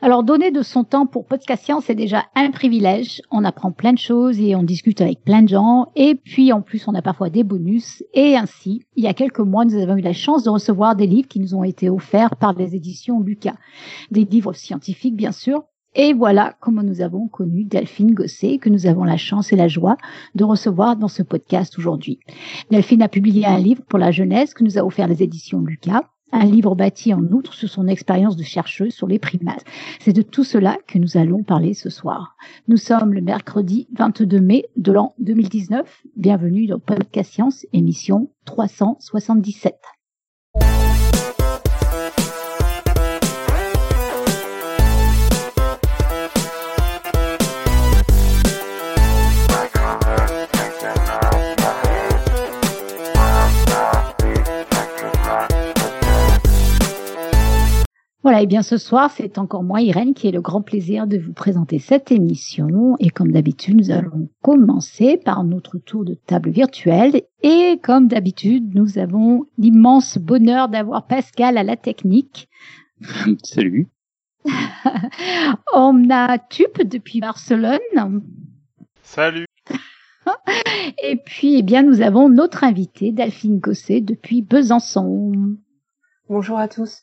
Alors, donner de son temps pour Podcast Science, c'est déjà un privilège. On apprend plein de choses et on discute avec plein de gens. Et puis, en plus, on a parfois des bonus. Et ainsi, il y a quelques mois, nous avons eu la chance de recevoir des livres qui nous ont été offerts par les éditions Lucas. Des livres scientifiques, bien sûr. Et voilà comment nous avons connu Delphine Gosset, que nous avons la chance et la joie de recevoir dans ce podcast aujourd'hui. Delphine a publié un livre pour la jeunesse que nous a offert les éditions Lucas un livre bâti en outre sur son expérience de chercheuse sur les primates. C'est de tout cela que nous allons parler ce soir. Nous sommes le mercredi 22 mai de l'an 2019. Bienvenue dans Podcast Science, émission 377. Voilà, et bien ce soir, c'est encore moi, Irène, qui ai le grand plaisir de vous présenter cette émission. Et comme d'habitude, nous allons commencer par notre tour de table virtuelle. Et comme d'habitude, nous avons l'immense bonheur d'avoir Pascal à la technique. Salut. On a Tup depuis Barcelone. Salut. Et puis, eh bien, nous avons notre invité, Delphine Gosset, depuis Besançon. Bonjour à tous.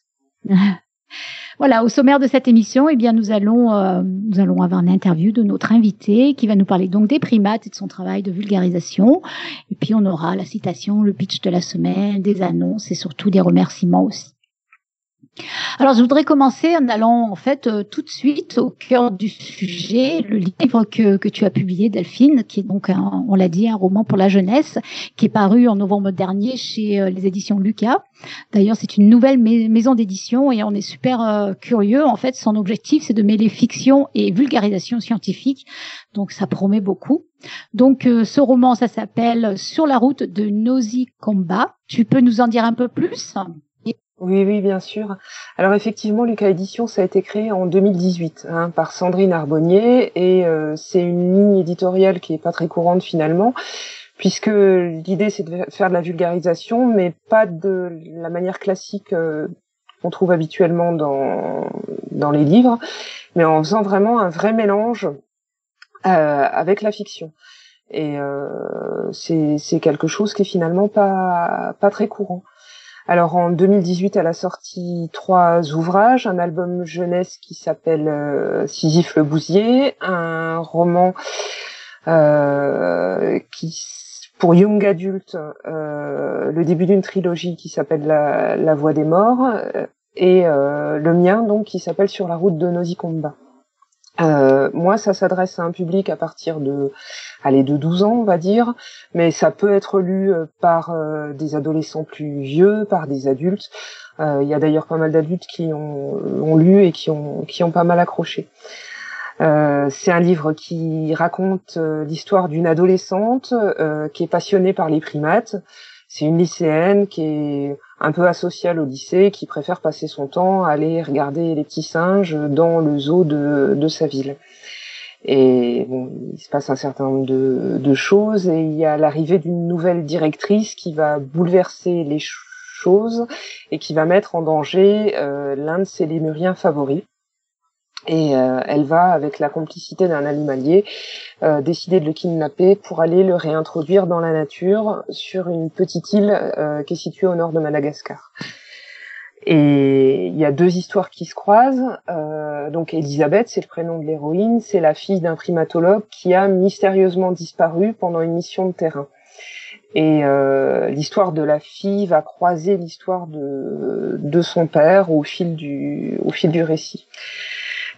Voilà, au sommaire de cette émission, eh bien, nous allons, euh, nous allons avoir une interview de notre invité qui va nous parler donc des primates et de son travail de vulgarisation. Et puis, on aura la citation, le pitch de la semaine, des annonces et surtout des remerciements aussi. Alors, je voudrais commencer en allant en fait euh, tout de suite au cœur du sujet, le livre que, que tu as publié, Delphine, qui est donc, un, on l'a dit, un roman pour la jeunesse, qui est paru en novembre dernier chez euh, les éditions Lucas. D'ailleurs, c'est une nouvelle maison d'édition et on est super euh, curieux. En fait, son objectif, c'est de mêler fiction et vulgarisation scientifique. Donc, ça promet beaucoup. Donc, ce roman, ça s'appelle Sur la route de Nosy. Tu peux nous en dire un peu plus? Oui, oui, bien sûr. Alors effectivement, Lucas Édition, ça a été créé en 2018 hein, par Sandrine Arbonnier et euh, c'est une ligne éditoriale qui est pas très courante finalement, puisque l'idée c'est de faire de la vulgarisation, mais pas de la manière classique euh, qu'on trouve habituellement dans dans les livres, mais en faisant vraiment un vrai mélange euh, avec la fiction. Et c'est quelque chose qui est finalement pas pas très courant. Alors en 2018, elle a sorti trois ouvrages, un album jeunesse qui s'appelle euh, Sisyphe le Bousier, un roman euh, qui pour young adulte, euh, le début d'une trilogie qui s'appelle la, Voix des morts, euh, et euh, le mien donc qui s'appelle Sur la route de Nosy. Euh, moi, ça s'adresse à un public à partir de, allez, de 12 ans, on va dire, mais ça peut être lu euh, par euh, des adolescents plus vieux, par des adultes. Il y a d'ailleurs pas mal d'adultes qui ont, lu et qui ont, qui ont pas mal accroché. c'est un livre qui raconte l'histoire d'une adolescente qui est passionnée par les primates. C'est une lycéenne qui est un peu asocial au lycée, qui préfère passer son temps à aller regarder les petits singes dans le zoo de, de sa ville. Et bon, il se passe un certain nombre de, de choses et il y a l'arrivée d'une nouvelle directrice qui va bouleverser les choses et qui va mettre en danger euh, l'un de ses lémuriens favoris et euh, elle va, avec la complicité d'un animalier, euh, décider de le kidnapper pour aller le réintroduire dans la nature sur une petite île euh, qui est située au nord de Madagascar. Et il y a deux histoires qui se croisent. donc Elisabeth, c'est le prénom de l'héroïne, c'est la fille d'un primatologue qui a mystérieusement disparu pendant une mission de terrain. Et l'histoire de la fille va croiser l'histoire de, de son père au fil du, au fil du récit.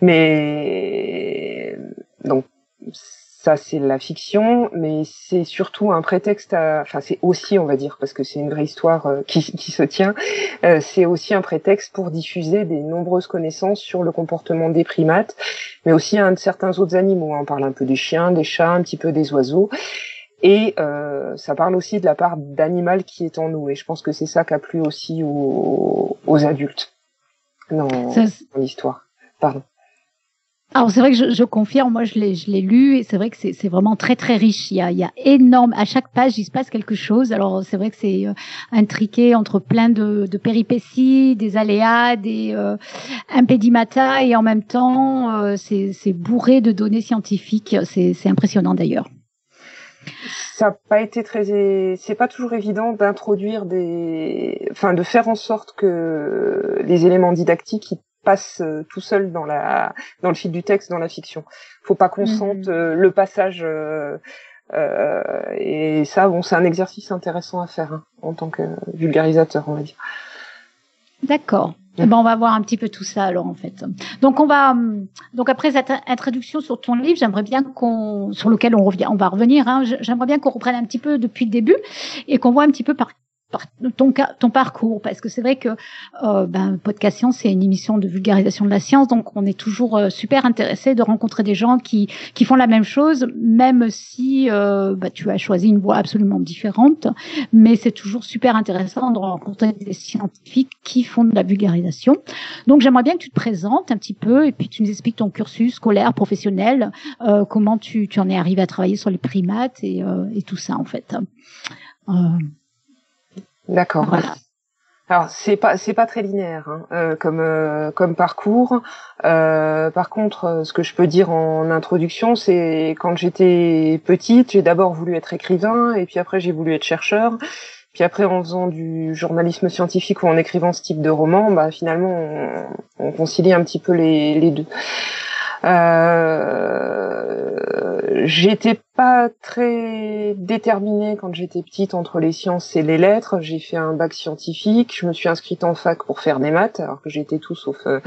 Mais donc ça, c'est la fiction, mais c'est surtout un prétexte à, enfin, c'est aussi, on va dire, parce que c'est une vraie histoire euh, qui, qui, se tient, euh, c'est aussi un prétexte pour diffuser des nombreuses connaissances sur le comportement des primates, mais aussi un de certains autres animaux. On parle un peu des chiens, des chats, un petit peu des oiseaux. Et euh, ça parle aussi de la part d'animal qui est en nous. Et je pense que c'est ça qui a plu aussi aux, aux adultes dans, dans l'histoire. Pardon. Alors c'est vrai que je, je, confirme, moi je l'ai, je l'ai lu et c'est vrai que c'est, c'est vraiment très très riche. Il y, a, il y a énorme, à chaque page il se passe quelque chose. Alors c'est vrai que c'est euh, intriqué entre plein de, de, péripéties, des aléas, des euh, impédimata et en même temps euh, c'est, c'est bourré de données scientifiques. C'est, c'est impressionnant d'ailleurs. Ça n'a pas été très, c'est pas toujours évident d'introduire des, enfin de faire en sorte que les éléments didactiques passe euh, tout seul dans la dans le fil du texte dans la fiction. Faut pas qu'on mhm. sente euh, le passage euh, et ça bon c'est un exercice intéressant à faire hein, en tant que vulgarisateur on va dire. D'accord. Ben, on va voir un petit peu tout ça alors en fait. Donc on va donc après cette introduction sur ton livre, j'aimerais bien qu'on sur lequel on revient, on va revenir. Hein, j'aimerais bien qu'on reprenne un petit peu depuis le début et qu'on voit un petit peu par ton, ton parcours. Parce que c'est vrai que euh, ben, Podcast Science c'est une émission de vulgarisation de la science. Donc on est toujours euh, super intéressé de rencontrer des gens qui qui font la même chose même si euh, bah, tu as choisi une voie absolument différente. Mais c'est toujours super intéressant de rencontrer des scientifiques qui font de la vulgarisation. Donc j'aimerais bien que tu te présentes un petit peu et puis tu nous expliques ton cursus scolaire professionnel euh, comment tu, tu en es arrivé à travailler sur les primates et, et tout ça en fait D'accord. Alors c'est pas c'est pas très linéaire hein, euh, comme euh, comme parcours. Euh, par contre, euh, ce que je peux dire en introduction, c'est quand j'étais petite, j'ai d'abord voulu être écrivain et puis après j'ai voulu être chercheur. Puis après, en faisant du journalisme scientifique ou en écrivant ce type de roman, bah finalement, on, on concilie un petit peu les, les deux. Euh, j'étais pas très déterminée quand j'étais petite entre les sciences et les lettres. J'ai fait un bac scientifique. Je me suis inscrite en fac pour faire des maths, alors que j'étais tout sauf euh,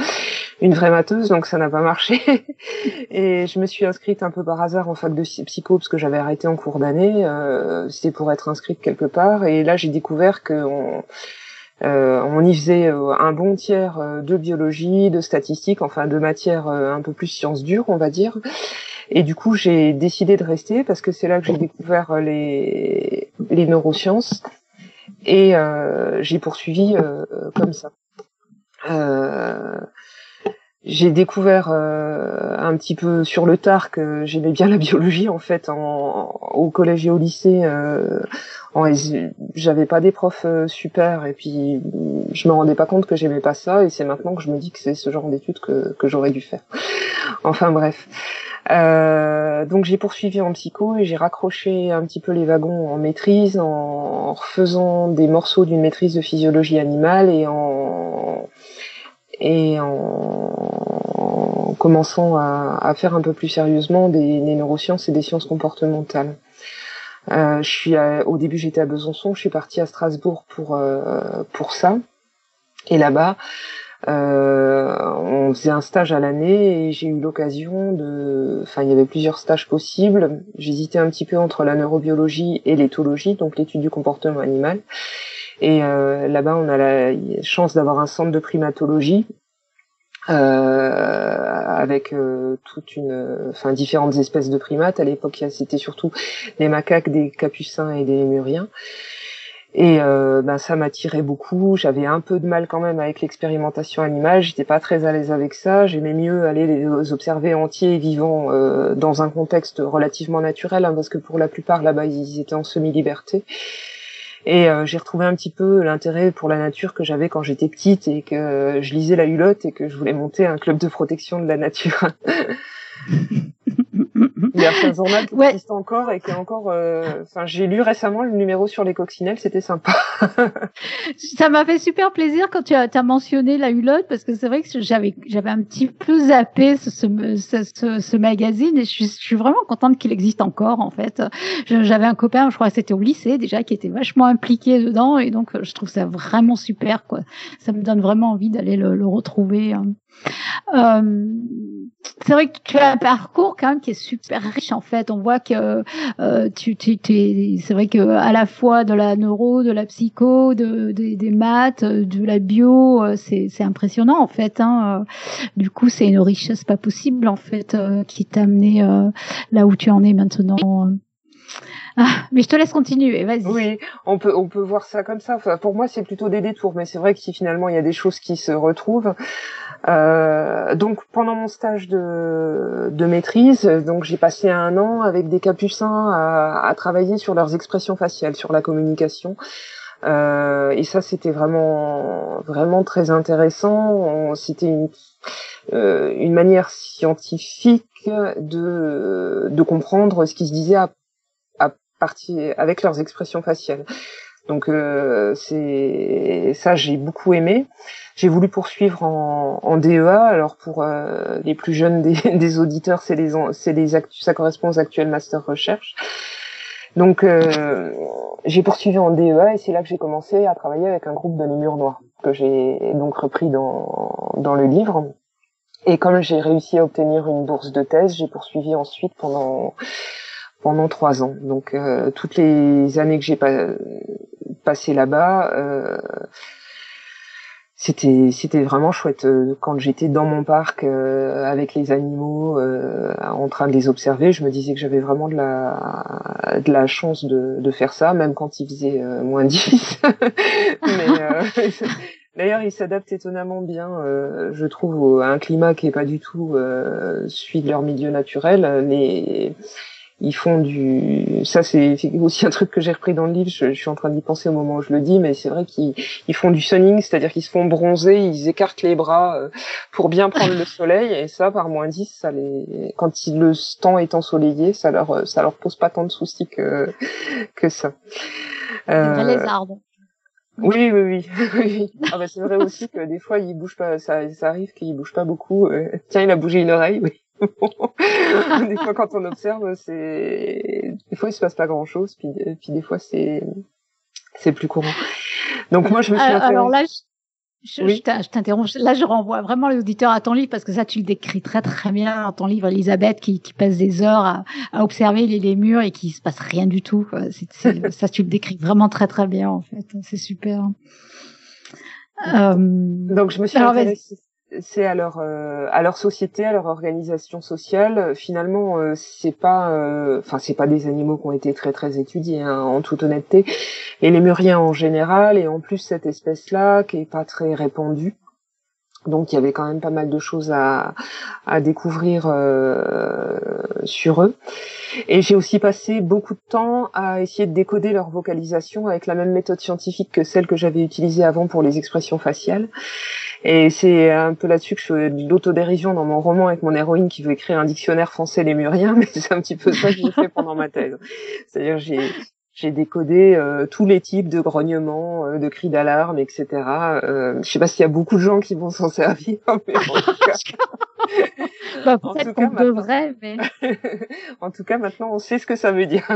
une vraie matheuse, donc ça n'a pas marché. et je me suis inscrite un peu par hasard en fac de psycho parce que j'avais arrêté en cours d'année. Euh, C'était pour être inscrite quelque part. Et là, j'ai découvert que on, euh, on y faisait euh, un bon tiers euh, de biologie, de statistique, enfin de matières un peu plus sciences dures, on va dire. Et du coup, j'ai décidé de rester parce que c'est là que j'ai découvert les, les neurosciences et j'ai poursuivi comme ça. J'ai découvert un petit peu sur le tard que j'aimais bien la biologie en fait en, au collège et au lycée j'avais pas des profs euh, super et puis je me rendais pas compte que j'aimais pas ça et c'est maintenant que je me dis que c'est ce genre d'études que, que j'aurais dû faire. enfin bref. Euh, donc j'ai poursuivi en psycho et j'ai raccroché un petit peu les wagons en maîtrise en, refaisant des morceaux d'une maîtrise de physiologie animale et en et en, commençant à, à, faire un peu plus sérieusement des, des neurosciences et des sciences comportementales. Euh, je suis au début j'étais à Besançon, je suis partie à Strasbourg pour euh, pour ça. Et là-bas, euh, on faisait un stage à l'année et j'ai eu l'occasion de, enfin il y avait plusieurs stages possibles. J'hésitais un petit peu entre la neurobiologie et l'éthologie, donc l'étude du comportement animal. Et euh, là-bas, on a la chance d'avoir un centre de primatologie euh, avec euh, toute une, enfin différentes espèces de primates. À l'époque, c'était surtout les macaques, des capucins et des lémuriens. Et euh, ben ça m'attirait beaucoup. J'avais un peu de mal quand même avec l'expérimentation animale. J'étais pas très à l'aise avec ça. J'aimais mieux aller les observer entiers et vivants euh, dans un contexte relativement naturel, hein, parce que pour la plupart là-bas ils étaient en semi-liberté. Et euh, j'ai retrouvé un petit peu l'intérêt pour la nature que j'avais quand j'étais petite et que je lisais la Hulotte et que je voulais monter un club de protection de la nature. Il y a un journal qui existe encore et qui est encore. Euh, enfin, j'ai lu récemment le numéro sur les coccinelles, c'était sympa. ça m'a fait super plaisir quand tu as, as mentionné la Hulotte parce que c'est vrai que j'avais j'avais un petit peu zappé ce, ce, ce, ce magazine et je suis, je suis vraiment contente qu'il existe encore en fait. J'avais un copain, je crois que c'était au lycée déjà, qui était vachement impliqué dedans et donc je trouve ça vraiment super quoi. Ça me donne vraiment envie d'aller le, le retrouver. Hein. Euh, c'est vrai que tu as un parcours quand même qui est super riche en fait. On voit que euh, tu, tu, c'est vrai que à la fois de la neuro, de la psycho, de, des maths, de la bio, euh, c'est, impressionnant en fait. Hein. Du coup, c'est une richesse pas possible en fait qui t'a amené là où tu en es maintenant. Ah, mais je te laisse continuer, vas-y. Oui, on peut on peut voir ça comme ça. Pour moi, c'est plutôt des détours, mais c'est vrai que si finalement il y a des choses qui se retrouvent. Euh, donc pendant mon stage de, de maîtrise, donc j'ai passé un an avec des capucins à, à, travailler sur leurs expressions faciales, sur la communication. Euh, et ça, c'était vraiment vraiment très intéressant. C'était une, euh, une manière scientifique de de comprendre ce qui se disait à partie avec leurs expressions faciales. Donc euh, c'est ça j'ai beaucoup aimé. J'ai voulu poursuivre en, en DEA. Alors pour euh, les plus jeunes des, des auditeurs, c'est les c'est les ça correspond aux actuels master recherche. Donc euh, j'ai poursuivi en DEA et c'est là que j'ai commencé à travailler avec un groupe de les noirs que j'ai donc repris dans dans le livre. Et comme j'ai réussi à obtenir une bourse de thèse, j'ai poursuivi ensuite pendant pendant trois ans. Donc euh, toutes les années que j'ai pas, passé là-bas, euh, c'était c'était vraiment chouette. Euh, quand j'étais dans mon parc avec les animaux, en train de les observer, je me disais que j'avais vraiment de la de la chance de, de faire ça, même quand il faisait moins 10. Mais D'ailleurs, il s'adapte étonnamment bien, je trouve, à un climat qui est pas du tout celui de leur milieu naturel. Les ils font du ça c'est aussi un truc que j'ai repris dans le livre je, suis en train d'y penser au moment où je le dis mais c'est vrai qu'ils ils font du sunning c'est-à-dire qu'ils se font bronzer ils écartent les bras euh, pour bien prendre le soleil et ça par moins 10 ça les quand le temps est ensoleillé ça leur ça leur pose pas tant de soucis que que ça euh... les arbres oui, oui, oui. oui. Ah bah c'est vrai aussi que des fois il bouge pas, ça, ça arrive qu'il bouge pas beaucoup. Euh, tiens, il a bougé une oreille, oui. des fois, quand on observe, c'est des fois il se passe pas grand chose, puis, puis des fois c'est c'est plus courant. Donc moi je me suis alors, alors là, je, je t'interromps. Là, je renvoie vraiment les auditeurs à ton livre parce que ça, tu le décris très très bien dans ton livre, Elisabeth, qui, qui passe des heures à, à observer les, les, murs et qui se passe rien du tout. ça, tu le décris vraiment très très bien en fait. C'est super. Euh... Donc je me suis intéressée c'est à leur euh, à leur société, à leur organisation sociale. Finalement, euh, c'est pas, euh, enfin c'est pas des animaux qui ont été très très étudiés hein, en toute honnêteté. Et les muriens en général, et en plus cette espèce-là qui est pas très répandue. Donc il y avait quand même pas mal de choses à, à découvrir euh, sur eux. Et j'ai aussi passé beaucoup de temps à essayer de décoder leur vocalisation avec la même méthode scientifique que celle que j'avais utilisée avant pour les expressions faciales. Et c'est un peu là-dessus que je fais de l'autodérision dans mon roman avec mon héroïne qui veut écrire un dictionnaire français lémurien, mais c'est un petit peu ça que j'ai fait pendant ma thèse. C'est-à-dire j'ai j'ai décodé euh, tous les types de grognements, euh, de cris d'alarme, etc. Euh, je sais pas s'il y a beaucoup de gens qui vont s'en servir, mais en tout cas, bah, peut-être qu'on devrait, mais en tout cas maintenant on sait ce que ça veut dire.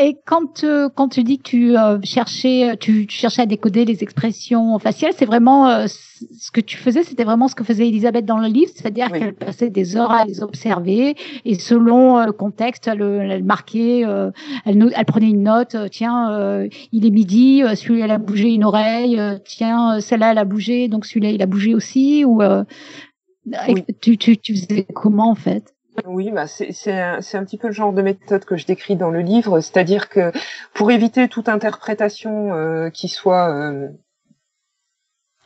Et quand euh, quand tu dis que tu euh, cherchais tu, tu, cherchais à décoder les expressions faciales, c'est vraiment euh, ce que tu faisais, c'était vraiment ce que faisait Elisabeth dans le livre, c'est-à-dire qu'elle passait des heures à les observer et selon le contexte, elle, elle marquait, elle, elle, prenait une note, tiens, il est midi, celui-là elle a bougé une oreille, tiens, celle-là elle a bougé, donc celui-là il a bougé aussi, ou tu, tu, tu faisais comment en fait? Oui, bah c'est un, un, petit peu le genre de méthode que je décris dans le livre, c'est-à-dire que pour éviter toute interprétation euh, qui soit euh,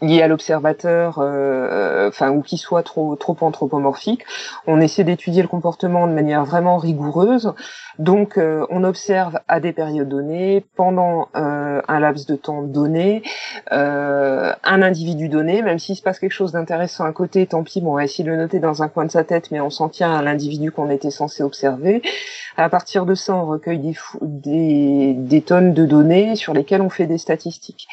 lié à l'observateur, euh, enfin ou qui soit trop trop anthropomorphique. On essaie d'étudier le comportement de manière vraiment rigoureuse. Donc, euh, on observe à des périodes données, pendant euh, un laps de temps donné, un individu donné. Même s'il se passe quelque chose d'intéressant à côté, tant pis. Bon, on va essayer de le noter dans un coin de sa tête, mais on s'en tient à l'individu qu'on était censé observer. À partir de ça, on recueille des, des tonnes de données sur lesquelles on fait des statistiques.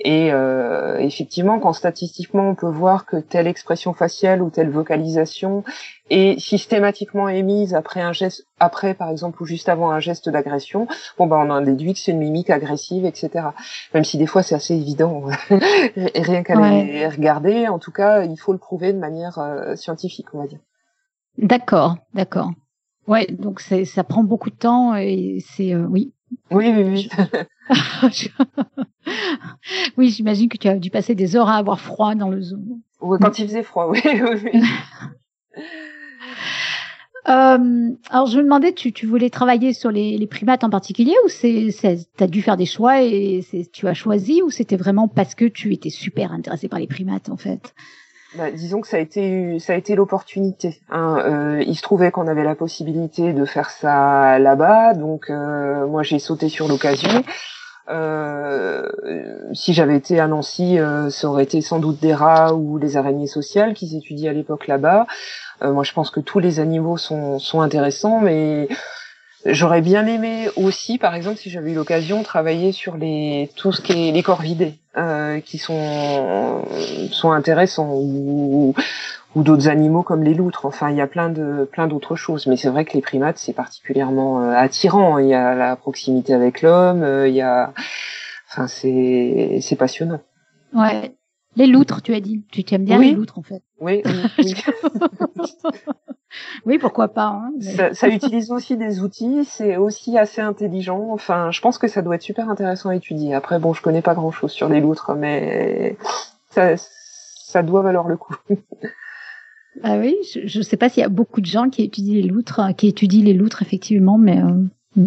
Et euh, effectivement, quand statistiquement on peut voir que telle expression faciale ou telle vocalisation est systématiquement émise après un geste, après par exemple ou juste avant un geste d'agression, bon ben on en déduit que c'est une mimique agressive, etc. Même si des fois c'est assez évident, rien qu'à les regarder. En tout cas, il faut le prouver de manière euh, scientifique, on va dire. D'accord, d'accord. Ouais, donc ça prend beaucoup de temps et c'est euh, oui. Oui, oui, oui. oui, j'imagine que tu as dû passer des heures à avoir froid dans le zoom. Oui, quand il faisait froid, oui, oui. Euh, alors je me demandais, tu, tu voulais travailler sur les, les primates en particulier ou c'est, t'as dû faire des choix et tu as choisi ou c'était vraiment parce que tu étais super intéressé par les primates en fait? Bah, disons que ça a été ça a été l'opportunité. Hein. Euh, il se trouvait qu'on avait la possibilité de faire ça là-bas, donc euh, moi j'ai sauté sur l'occasion. Euh, si j'avais été à Nancy, euh, ça aurait été sans doute des rats ou les araignées sociales qu'ils étudiaient à l'époque là-bas. Euh, moi, je pense que tous les animaux sont, sont intéressants, mais J'aurais bien aimé aussi, par exemple, si j'avais eu l'occasion, travailler sur les tout ce qui est les corvidés, euh, qui sont sont intéressants, ou, ou d'autres animaux comme les loutres. Enfin, il y a plein de plein d'autres choses. Mais c'est vrai que les primates, c'est particulièrement euh, attirant. Il y a la proximité avec l'homme, euh, il y a, enfin, c'est c'est passionnant. Ouais. Les loutres, tu as dit. Tu aimes bien les loutres, en fait. Oui. oui. Oui, pourquoi pas. Hein, ça, ça, utilise aussi des outils, c'est aussi assez intelligent. Enfin, je pense que ça doit être super intéressant à étudier. Après, bon, je connais pas grand-chose sur les loutres, mais ça, ça doit valoir le coup. Ah oui, je ne sais pas s'il y a beaucoup de gens qui étudient les loutres, qui étudient les loutres effectivement, mais. Euh... Hmm.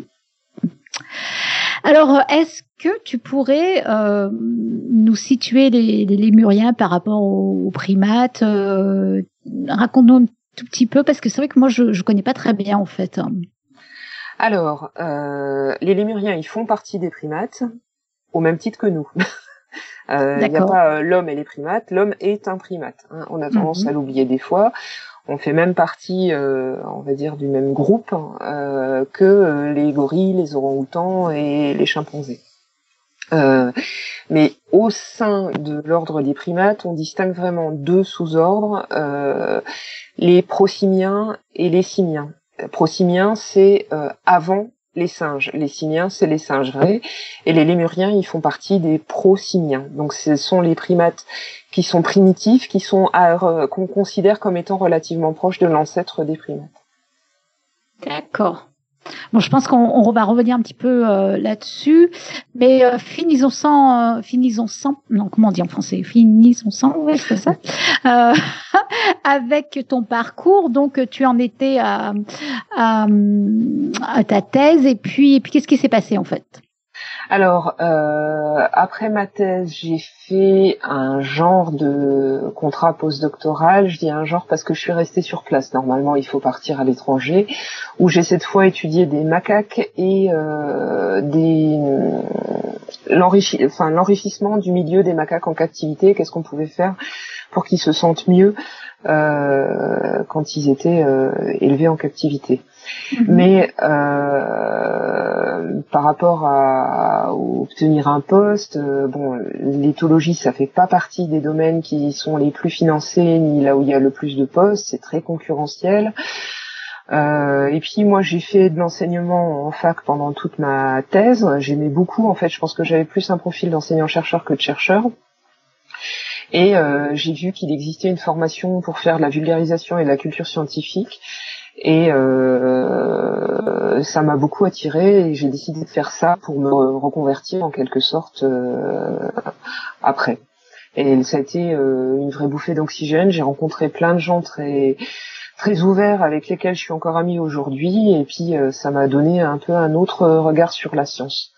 Alors, est-ce que tu pourrais euh, nous situer les, lémuriens par rapport aux, primates euh, Raconte-nous tout petit peu parce que c'est vrai que moi je ne connais pas très bien en fait. Alors, euh, les lémuriens, ils font partie des primates au même titre que nous. Euh, il n'y a pas euh, l'homme et les primates. L'homme est un primate. Hein. On a tendance mhm. à l'oublier des fois. On fait même partie, euh, on va dire, du même groupe euh, que les gorilles, les orang-outans et les chimpanzés. mais au sein de l'ordre des primates, on distingue vraiment deux sous-ordres les prosimiens et les simiens. Prosimiens, c'est avant les singes. Les simiens, c'est les singes vrais. Et les lémuriens, ils font partie des prosimiens. Donc, ce sont les primates qui sont primitifs, qui sont qu'on considère comme étant relativement proches de l'ancêtre des primates. D'accord. Bon, je pense qu'on va revenir un petit peu euh, là-dessus, mais euh, finissons sans, euh, finissons sans, non, comment on dit en français, finissons sans, ouais, c'est ça, avec ton parcours. Donc, tu en étais à, à, à ta thèse, et puis, et puis qu'est-ce qui s'est passé en fait? Alors, euh, après ma thèse, j'ai fait un genre de contrat postdoctoral. Je dis un genre parce que je suis restée sur place. Normalement, il faut partir à l'étranger, où j'ai cette fois étudié des macaques et euh, des l'enrichissement du milieu des macaques en captivité. Qu'est-ce qu'on pouvait faire pour qu'ils se sentent mieux euh, quand ils étaient euh, élevés en captivité. Mhm. Mais euh, par rapport à, obtenir un poste, euh, bon, l'éthologie ça fait pas partie des domaines qui sont les plus financés ni là où il y a le plus de postes. C'est très concurrentiel. Euh, et puis moi j'ai fait de l'enseignement en fac pendant toute ma thèse. J'aimais beaucoup en fait. Je pense que j'avais plus un profil d'enseignant-chercheur que de chercheur. Et euh, j'ai vu qu'il existait une formation pour faire de la vulgarisation et de la culture scientifique. Et euh, ça m'a beaucoup attiré et j'ai décidé de faire ça pour me reconvertir en quelque sorte euh, après. Et ça a été euh, une vraie bouffée d'oxygène. J'ai rencontré plein de gens très très ouverts avec lesquels je suis encore amie aujourd'hui. Et puis ça m'a donné un peu un autre regard sur la science.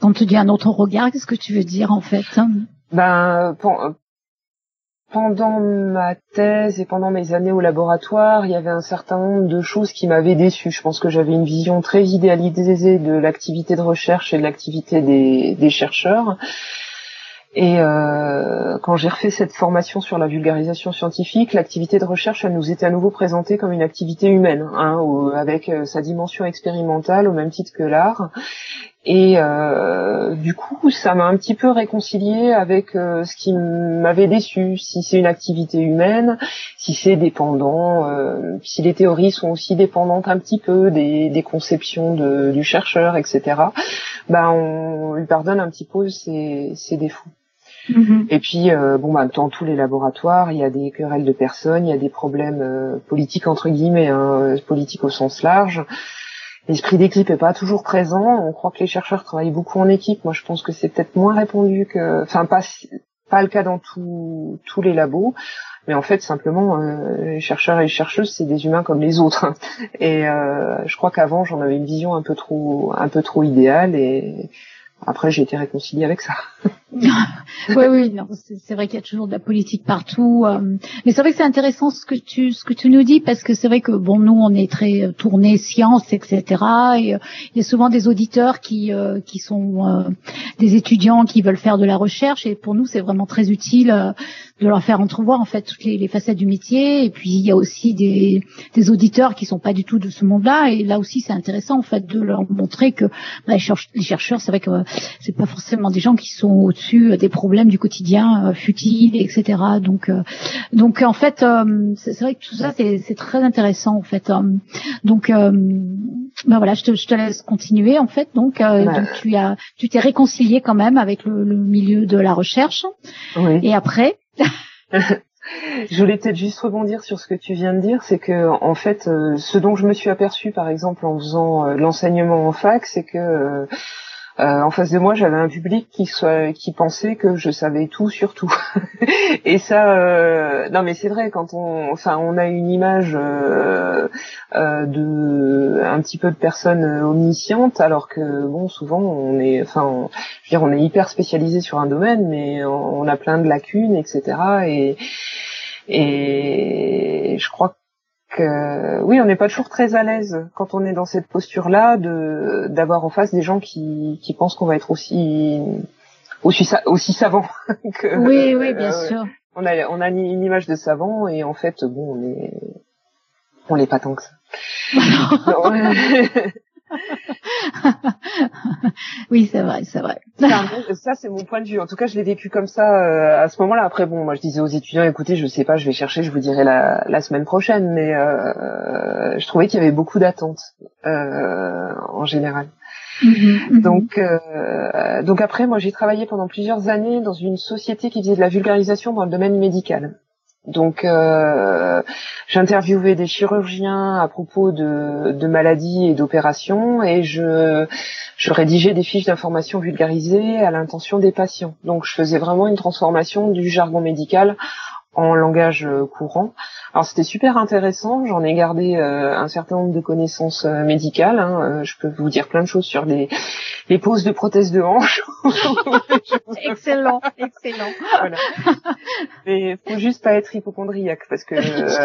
Quand tu dis un autre regard, qu'est-ce que tu veux dire en fait? Ben pendant ma thèse et pendant mes années au laboratoire, il y avait un certain nombre de choses qui m'avaient déçu. Je pense que j'avais une vision très idéalisée de l'activité de recherche et de l'activité des, chercheurs. Et euh, quand j'ai refait cette formation sur la vulgarisation scientifique, l'activité de recherche, elle nous était à nouveau présentée comme une activité humaine, hein, avec euh, sa dimension expérimentale au même titre que l'art. Et euh, du coup, ça m'a un petit peu réconcilié avec euh, ce qui m'avait déçu, si c'est une activité humaine, si c'est dépendant, euh, si les théories sont aussi dépendantes un petit peu des, des conceptions de, du chercheur, etc. Ben, on lui pardonne un petit peu ses, ses défauts. Mm-hmm. Et puis, euh, bon, bah, dans tous les laboratoires, il y a des querelles de personnes, il y a des problèmes politiques entre guillemets, hein, politiques au sens large l'esprit d'équipe est pas toujours présent. On croit que les chercheurs travaillent beaucoup en équipe. Moi, je pense que c'est peut-être moins répandu que, enfin, pas pas le cas dans tous tous les labos. Mais en fait, simplement, euh, les chercheurs et les chercheuses, c'est des humains comme les autres. Et euh, je crois qu'avant, j'en avais une vision un peu trop, un peu trop idéale. Et après, j'ai été réconciliée avec ça. oui, oui, c'est vrai qu'il y a toujours de la politique partout. Euh, mais c'est vrai que c'est intéressant ce que tu ce que tu nous dis parce que c'est vrai que bon, nous on est très euh, tourné science, etc. Et euh, il y a souvent des auditeurs qui qui sont des étudiants qui veulent faire de la recherche et pour nous c'est vraiment très utile de leur faire entrevoir en fait toutes les, les, facettes du métier. Et puis il y a aussi des des auditeurs qui sont pas du tout de ce monde-là et là aussi c'est intéressant en fait de leur montrer que bah, les chercheurs, c'est vrai que c'est pas forcément des gens qui sont au-dessus euh, des problèmes du quotidien euh, futiles, etc. Donc, euh, donc en fait, c'est vrai que tout ça c'est très intéressant en fait. donc, ben voilà, je te, je te, laisse continuer en fait. Donc, donc tu as, tu t'es réconcilié quand même avec le, le, milieu de la recherche. Oui. Et après. Je voulais peut-être juste rebondir sur ce que tu viens de dire, c'est que en fait, ce dont je me suis aperçu, par exemple, en faisant l'enseignement en fac, c'est que euh, en face de moi, j'avais un public qui soit, qui pensait que je savais tout sur tout. et ça, euh, non mais c'est vrai quand on, enfin, on a une image euh, de un petit peu de personnes omniscientes, alors que bon, souvent on est, enfin, je veux dire, on est hyper spécialisé sur un domaine, mais on, a plein de lacunes, etc. Et et je crois oui, on n'est pas toujours très à l'aise quand on est dans cette posture-là de d'avoir en face des gens qui, qui pensent qu'on va être aussi aussi, aussi savant. que, oui, oui, bien euh, sûr. On a on a une image de savant et en fait bon on est on l'est pas tant que ça. oui, c'est vrai, c'est vrai. Ça, c'est mon point de vue. En tout cas, je l'ai vécu comme ça euh, à ce moment-là. Après, bon, moi, je disais aux étudiants, écoutez, je sais pas, je vais chercher, je vous dirai la, la semaine prochaine. Mais euh, je trouvais qu'il y avait beaucoup d'attentes euh, en général. Mm-hmm, mm-hmm. Donc, euh, donc après, moi, j'ai travaillé pendant plusieurs années dans une société qui faisait de la vulgarisation dans le domaine médical. Donc, euh, j'interviewais des chirurgiens à propos de, maladies et d'opérations, et je, je rédigeais des fiches d'information vulgarisées à l'intention des patients. Donc, je faisais vraiment une transformation du jargon médical en langage euh, courant. Alors c'était super intéressant, j'en ai gardé euh, un certain nombre de connaissances euh, médicales. Hein. je peux vous dire plein de choses sur les, les poses de prothèses de hanche. excellent, excellent. Voilà. Mais faut juste pas être hypochondriaque parce que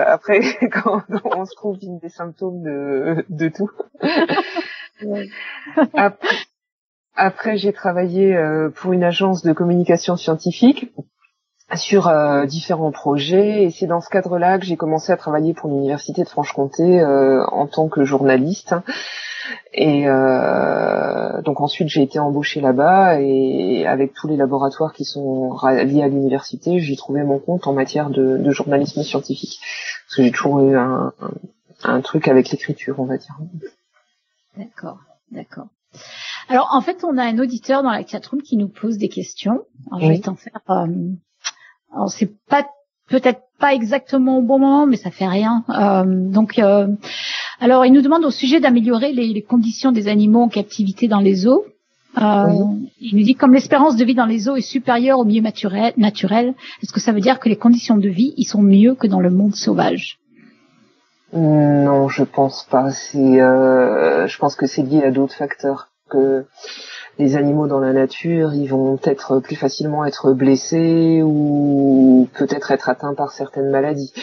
après quand on se trouve des symptômes de, de tout. Après, après j'ai travaillé pour une agence de communication scientifique sur euh, différents projets et c'est dans ce cadre-là que j'ai commencé à travailler pour l'université de Franche-Comté euh, en tant que journaliste et euh, donc ensuite j'ai été embauchée là-bas et avec tous les laboratoires qui sont liés à l'université j'ai trouvé mon compte en matière de, de journalisme scientifique parce que j'ai toujours eu un, un, truc avec l'écriture on va dire. D'accord, d'accord. Alors en fait on a un auditeur dans la chatroom qui nous pose des questions. Alors, je vais t'en faire alors c'est pas peut-être pas exactement au bon moment, mais ça fait rien. Euh, donc, euh, alors il nous demande au sujet d'améliorer les, conditions des animaux en captivité dans les eaux. Euh, il nous dit comme l'espérance de vie dans les eaux est supérieure au milieu naturel, naturel est-ce que ça veut dire que les conditions de vie y sont mieux que dans le monde sauvage? Non, je pense pas. C'est, je pense que c'est lié à d'autres facteurs que les animaux dans la nature, ils vont peut-être plus facilement être blessés ou peut-être être atteints par certaines maladies.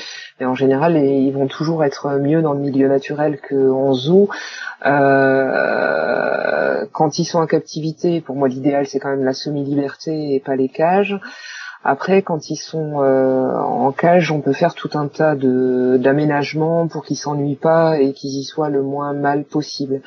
Mais en général, ils vont toujours être mieux dans le milieu naturel qu'en zoo. Euh, quand ils sont en captivité, pour moi l'idéal c'est quand même la semi-liberté et pas les cages. Après, quand ils sont euh, en cage, on peut faire tout un tas de d'aménagements pour qu'ils s'ennuient pas et qu'ils y soient le moins mal possible.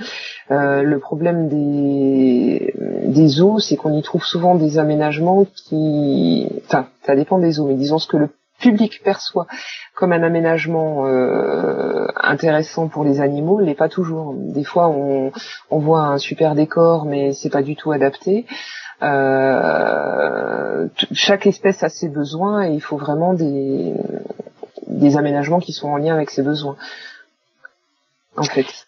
Euh, le problème des des eaux, c'est qu'on y trouve souvent des aménagements qui, enfin, ça dépend des eaux, mais disons ce que le public perçoit comme un aménagement euh, intéressant pour les animaux l'est pas toujours. Des fois, on, on voit un super décor, mais c'est pas du tout adapté. Euh, chaque espèce a ses besoins et il faut vraiment des, des aménagements qui sont en lien avec ses besoins. En fait.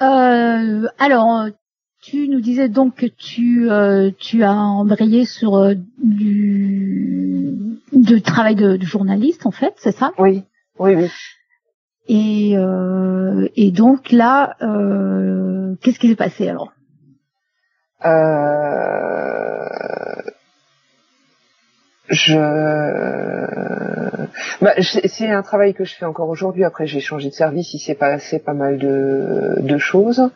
Euh, alors, tu nous disais donc que tu, euh, tu as embrayé sur euh, du, de travail de, de, journaliste, en fait, c'est ça? Oui, oui, oui. Et, euh, et donc là, euh, qu'est-ce qui s'est passé alors? Euh, je, bah, c'est un travail que je fais encore aujourd'hui. Après, j'ai changé de service, il s'est passé pas mal de, de choses.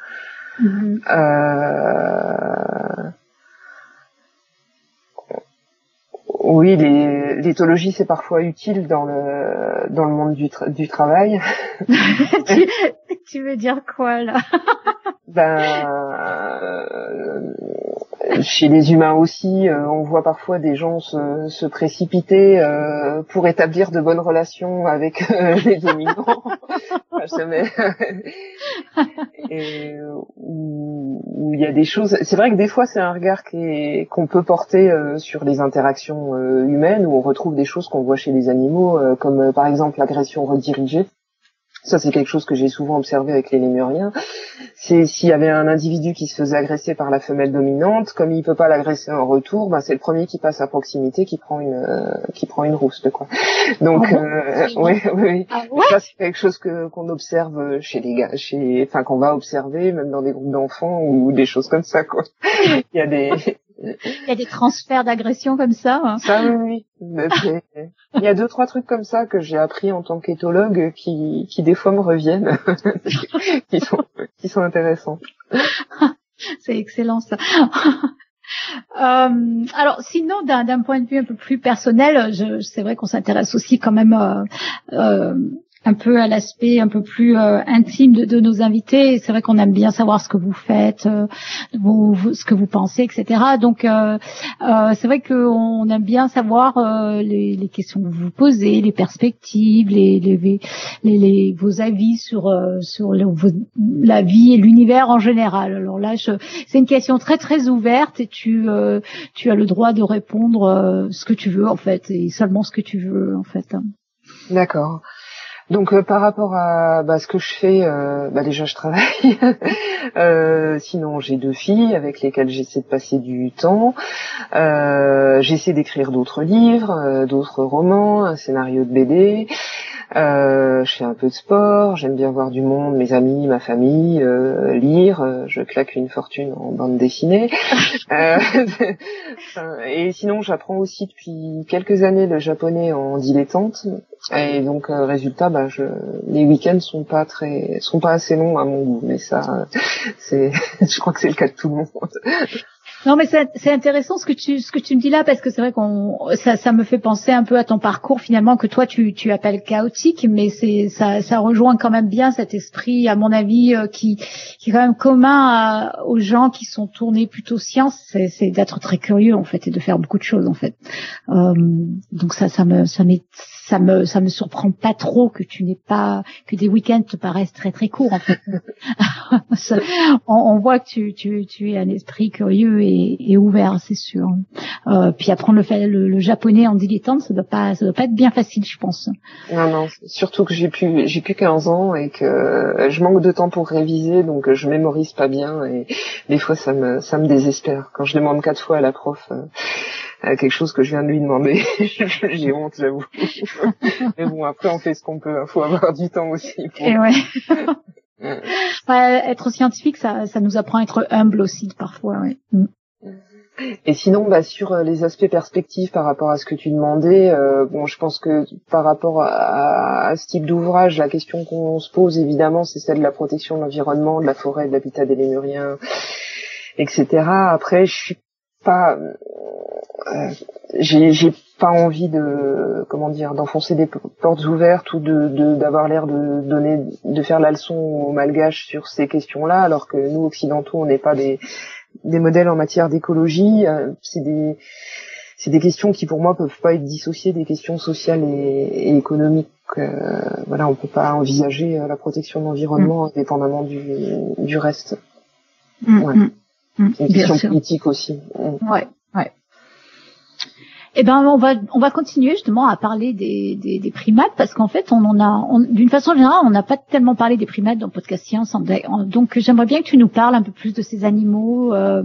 Mm-hmm. Euh... Oui, l'éthologie c'est parfois utile dans le dans le monde du, tra du travail. tu, tu, veux dire quoi là? Ben euh, chez les humains aussi, euh, on voit parfois des gens se, se précipiter euh, pour établir de bonnes relations avec les et où il y a des choses. C'est vrai que des fois, c'est un regard qu'on peut porter sur les interactions humaines, où on retrouve des choses qu'on voit chez les animaux, comme par exemple l'agression redirigée. Ça, c'est quelque chose que j'ai souvent observé avec les lémuriens. C'est s'il y avait un individu qui se faisait agresser par la femelle dominante, comme il peut pas l'agresser en retour, ben c'est le premier qui passe à proximité qui prend une euh, qui prend une rousse de quoi. Donc, ah euh, oui, oui, ah ça c'est quelque chose que qu'on observe chez les gars, chez, enfin qu'on va observer même dans des groupes d'enfants ou des choses comme ça quoi. Il y a des il y a des transferts d'agression comme ça. Hein. Ça oui, oui. Il y a deux trois trucs comme ça que j'ai appris en tant qu'éthologue qui qui des fois me reviennent, qui sont qui sont intéressants. C'est excellent ça. Euh, alors sinon d'un point de vue un peu plus personnel, c'est vrai qu'on s'intéresse aussi quand même euh, euh, un peu à l'aspect un peu plus euh, intime de, de, nos invités. C'est vrai qu'on aime bien savoir ce que vous faites, euh, vous, ce que vous pensez, etc. Donc euh, euh c'est vrai qu'on aime bien savoir les, les, questions que vous posez, les perspectives, les, les, les vos avis sur sur la vie et l'univers en général. Alors là, c'est une question très très ouverte et tu tu as le droit de répondre ce que tu veux en fait et seulement ce que tu veux en fait. D'accord. Donc euh, par rapport à bah, ce que je fais, euh, bah, déjà je travaille. euh, sinon j'ai deux filles avec lesquelles j'essaie de passer du temps. Euh, j'essaie d'écrire d'autres livres, euh, d'autres romans, un scénario de BD. Euh, je fais un peu de sport, j'aime bien voir du monde, mes amis, ma famille, euh, lire. Je claque une fortune en bande dessinée. Euh, et sinon, j'apprends aussi depuis quelques années le japonais en dilettante. Et donc, résultat, bah, je, les week-ends sont pas très, sont pas assez longs à mon goût. Mais ça, c'est, je crois que c'est le cas de tout le monde. Non, mais c'est intéressant ce que tu ce que tu me dis là parce que c'est vrai qu'on ça, ça me fait penser un peu à ton parcours finalement que toi tu tu appelles chaotique, mais c'est ça ça rejoint quand même bien cet esprit à mon avis euh, qui qui est quand même commun aux gens qui sont tournés plutôt science, c'est d'être très curieux en fait et de faire beaucoup de choses en fait. Euh, donc ça ça me ça m'est ça me ça me surprend pas trop que tu n'aies pas que des week-ends te paraissent très très courts en fait. on, on, voit que tu, tu, tu es un esprit curieux et, et ouvert, c'est sûr. Euh, puis apprendre le, le, le, japonais en dilettante, ça doit pas ça doit pas être bien facile, je pense. Non non, surtout que j'ai plus j'ai plus 15 ans et que je manque de temps pour réviser, donc je mémorise pas bien et des fois ça me ça me désespère quand je demande quatre fois à la prof. Euh, quelque chose que je viens de lui demander. J'ai honte, j'avoue. Mais bon, après, on fait ce qu'on peut. Il faut avoir du temps aussi. Pour... Et ouais. être scientifique, ça, ça nous apprend à être humble aussi parfois. Ouais. Mm. Et sinon, bah, sur euh, les aspects perspectives par rapport à ce que tu demandais, euh, bon, je pense que par rapport à, à ce type d'ouvrage, la question qu'on se pose évidemment, c'est celle de la protection de l'environnement, de la forêt, de l'habitat des lémuriens, etc. Après, je suis pas, euh, j'ai pas envie de comment dire d'enfoncer des portes ouvertes ou de d'avoir l'air de donner de faire la leçon aux malgaches sur ces questions-là alors que nous occidentaux on n'est pas des des modèles en matière d'écologie euh, c'est des c'est des questions qui pour moi peuvent pas être dissociées des questions sociales et, économiques euh, voilà on peut pas envisager euh, la protection de l'environnement mm. indépendamment du du reste mm, ouais. Mm, c'est une question politique aussi ouais ouais eh ben, on va on va continuer justement à parler des, des, des primates parce qu'en fait, on en a, d'une façon générale, on n'a pas tellement parlé des primates dans Podcast Science. Donc, j'aimerais bien que tu nous parles un peu plus de ces animaux. Euh,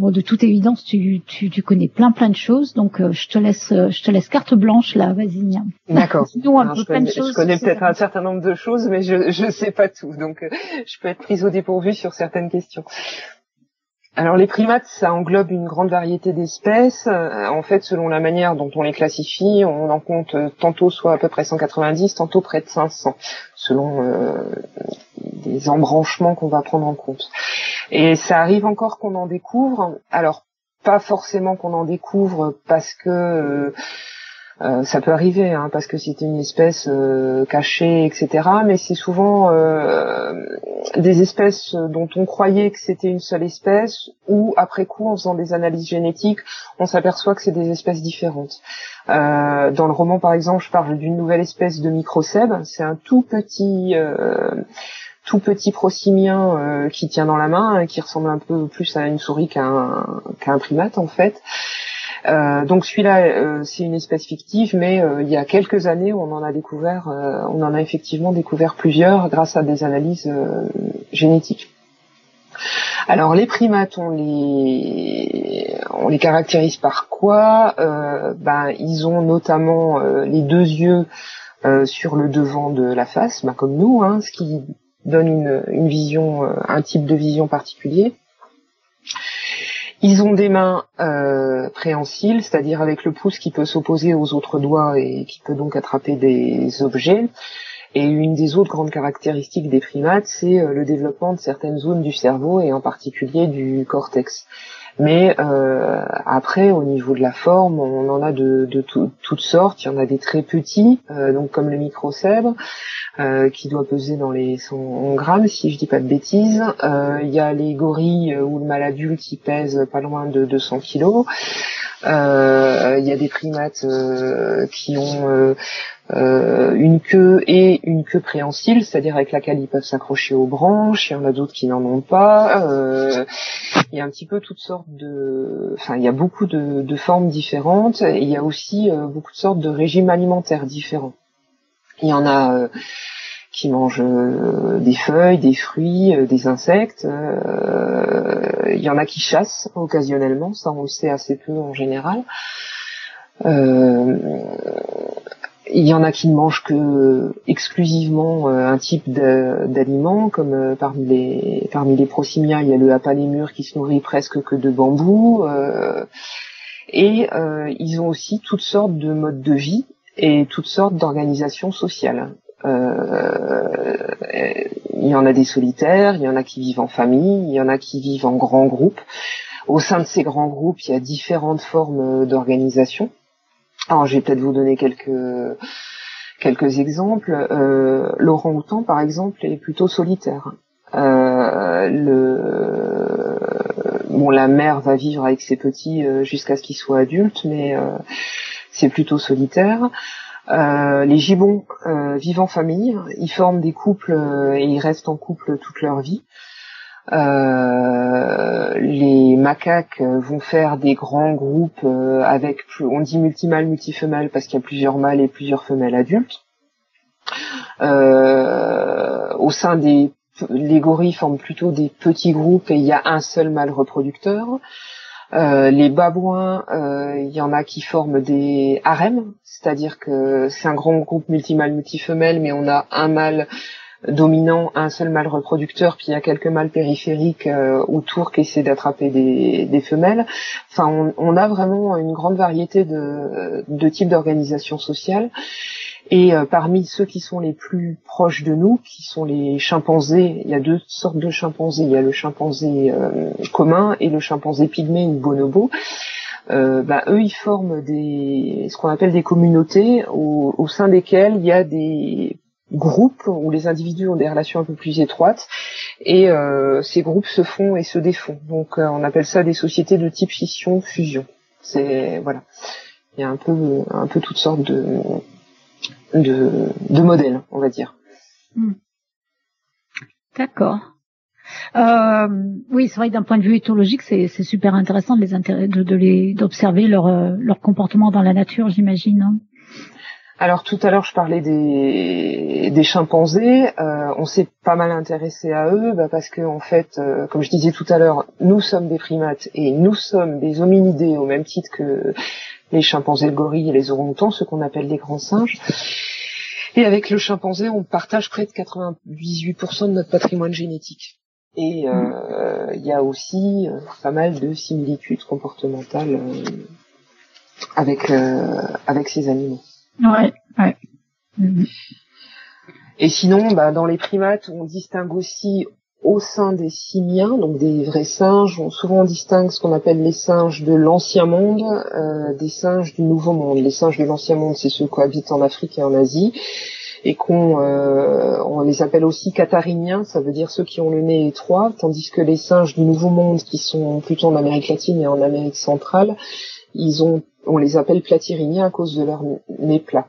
bon, de toute évidence, tu, tu, tu, connais plein plein de choses. Donc, euh, je te laisse je te laisse carte blanche là. Vas-y. D'accord. je connais, je connais peut-être un certain nombre de choses, mais je je sais pas tout. Donc, euh, je peux être prise au dépourvu sur certaines questions. Alors les primates, ça englobe une grande variété d'espèces. Euh, en fait, selon la manière dont on les classifie, on en compte euh, tantôt soit à peu près 190, tantôt près de 500, selon euh, des embranchements qu'on va prendre en compte. Et ça arrive encore qu'on en découvre. Alors pas forcément qu'on en découvre parce que euh, ça peut arriver hein, parce que c'est une espèce euh, cachée, etc. Mais c'est souvent euh, des espèces dont on croyait que c'était une seule espèce, ou après coup, en faisant des analyses génétiques, on s'aperçoit que c'est des espèces différentes. dans le roman, par exemple, je parle d'une nouvelle espèce de microcèbe. C'est un tout petit tout petit prosimien qui tient dans la main, qui ressemble un peu plus à une souris qu'à un, qu'à un primate en fait. Euh, donc celui-là, euh, c'est une espèce fictive, mais euh, il y a quelques années, on en a découvert, on en a effectivement découvert plusieurs grâce à des analyses génétiques. Alors les primates, on les, caractérise par quoi? Ben ils ont notamment les deux yeux sur le devant de la face, ben, comme nous, hein, ce qui donne une vision, un type de vision particulier. Ils ont des mains euh, préhensiles, c'est-à-dire avec le pouce qui peut s'opposer aux autres doigts et qui peut donc attraper des objets. Et une des autres grandes caractéristiques des primates, c'est euh, le développement de certaines zones du cerveau et en particulier du cortex. Mais euh, après, au niveau de la forme, on en a de, de toutes sortes. Il y en a des très petits, euh, donc comme le microcèbre, euh, qui doit peser dans les 100 grammes, si je dis pas de bêtises. Euh, il y a les gorilles ou le mâle adulte qui pèsent pas loin de 200 kilos. Il y a des primates qui ont euh, une queue et une queue préhensile, c'est-à-dire avec laquelle ils peuvent s'accrocher aux branches. Il y en a d'autres qui n'en ont pas. Euh, il y a un petit peu toutes sortes de, enfin il y a beaucoup de, formes différentes. Il y a aussi euh, beaucoup de sortes de régimes alimentaires différents. Il y en a qui mangent des feuilles, des fruits, des insectes. il y en a qui chassent occasionnellement, ça on sait assez peu en général. Euh, il y en a qui ne mangent que exclusivement euh, un type d'aliment, comme euh, parmi les parmi les prosimiens, il y a le apalémur qui se nourrit presque que de bambou. Euh, et ils ont aussi toutes sortes de modes de vie et toutes sortes d'organisations sociales. il y en a des solitaires, il y en a qui vivent en famille, il y en a qui vivent en grands groupes. Au sein de ces grands groupes, il y a différentes formes d'organisation. Alors, je vais peut-être vous donner quelques quelques exemples. Euh, Laurent Houtan, par exemple, est plutôt solitaire. Euh, le bon, la mère va vivre avec ses petits euh, jusqu'à ce qu'ils soient adultes, mais euh, c'est plutôt solitaire. Les gibbons vivent en famille, ils forment des couples et ils restent en couple toute leur vie. Euh, les macaques vont faire des grands groupes euh, avec, on dit multimâle, multifemelle parce qu'il y a plusieurs mâles et plusieurs femelles adultes. Euh, au sein des les gorilles forment plutôt des petits groupes et il y a un seul mâle reproducteur. les babouins, il y en a qui forment des harems, c'est-à-dire que c'est un grand groupe multimâle, multifemelle, mais on a un mâle dominant un seul mâle reproducteur, puis il y a quelques mâles périphériques euh, autour qui essaient d'attraper des, femelles. Enfin, on, a vraiment une grande variété de, types d'organisations sociales. Et euh, parmi ceux qui sont les plus proches de nous, qui sont les chimpanzés, il y a deux sortes de chimpanzés. Il y a le chimpanzé euh, commun et le chimpanzé pygmée ou bonobo. bah, eux ils forment des ce qu'on appelle des communautés au, au sein desquelles il y a des groupes où les individus ont des relations un peu plus étroites et euh, ces groupes se font et se défont. Donc euh, on appelle ça des sociétés de type fission fusion. C'est voilà, il y a un peu un peu toutes sortes de de, de modèles, on va dire. Hmm. D'accord. Euh, oui, c'est vrai d'un point de vue éthologique, c'est super intéressant de les d'observer leur euh, leur comportement dans la nature, j'imagine. Alors tout à l'heure, je parlais des, chimpanzés. Euh, on s'est pas mal intéressé à eux bah parce que en fait, euh, comme je disais tout à l'heure, nous sommes des primates et nous sommes des hominidés au même titre que les chimpanzés, le gorille et les orang-outans, ce qu'on appelle des grands singes. Et avec le chimpanzé, on partage près de 98% de notre patrimoine génétique. Et euh, il y a aussi pas mal de similitudes comportementales avec ces animaux. Ouais, ouais. Et sinon, bah, dans les primates, on distingue aussi au sein des simiens, donc des vrais singes, on souvent distingue ce qu'on appelle les singes de l'ancien monde, euh, des singes du nouveau monde. Les singes de l'ancien monde, c'est ceux qui habitent en Afrique et en Asie, et qu'on euh, les appelle aussi cathariniens, ça veut dire ceux qui ont le nez étroit, tandis que les singes du nouveau monde, qui sont plutôt en Amérique latine et en Amérique centrale, ils ont on les appelle platyriniens à cause de leur nez plat.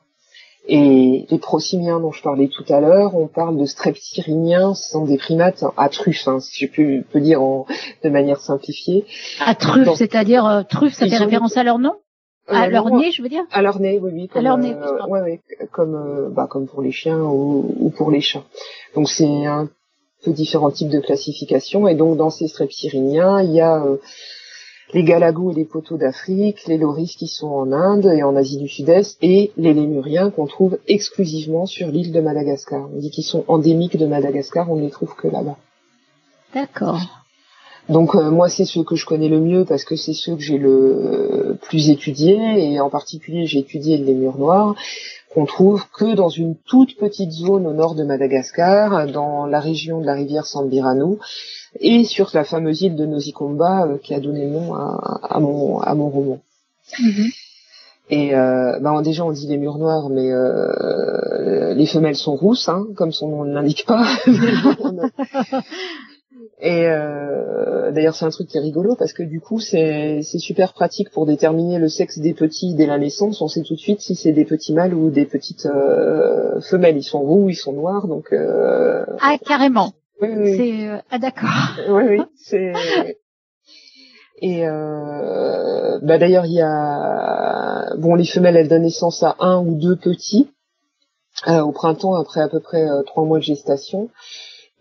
Et les prosimiens dont je parlais tout à l'heure, on parle de strepsiriniens, ce sont des primates à truffes, hein, si je peux, dire de manière simplifiée. À truffes, c'est-à-dire euh, truffes, ça fait référence à leur nom euh, À leur nez, je veux dire À leur nez, oui, oui. Comme, à leur nez, euh, ouais, ouais, comme, bah, comme pour les chiens ou, ou pour les chats. Donc c'est un peu différents types de classification. Et donc dans ces strepsiriniens, il y a les galagos et les poteaux d'Afrique, les loris qui sont en Inde et en Asie du Sud-Est, et les lémuriens qu'on trouve exclusivement sur l'île de Madagascar. On dit qu'ils sont endémiques de Madagascar, on ne les trouve que là-bas. D'accord. Donc euh, moi c'est ceux que je connais le mieux parce que c'est ceux que j'ai le plus étudié et en particulier j'ai étudié le lémur noir qu'on trouve que dans une toute petite zone au nord de Madagascar, dans la région de la rivière Sambirano, et sur la fameuse île de Nosikomba euh, qui a donné nom à, mon, à mon roman. Mm-hmm. Et euh, bah, déjà on dit les murs noirs, mais euh, les femelles sont rousses, hein, comme son nom ne l'indique pas. Et euh, d'ailleurs c'est un truc qui est rigolo parce que du coup c'est super pratique pour déterminer le sexe des petits dès la naissance. On sait tout de suite si c'est des petits mâles ou des petites euh, femelles. Ils sont roux, ils sont noirs, donc. Euh, ah carrément. Oui, oui. C'est euh, ah d'accord. oui oui c'est. Et euh, bah d'ailleurs il y a bon les femelles elles donnent naissance à un ou deux petits euh, au printemps après à peu près trois mois de gestation.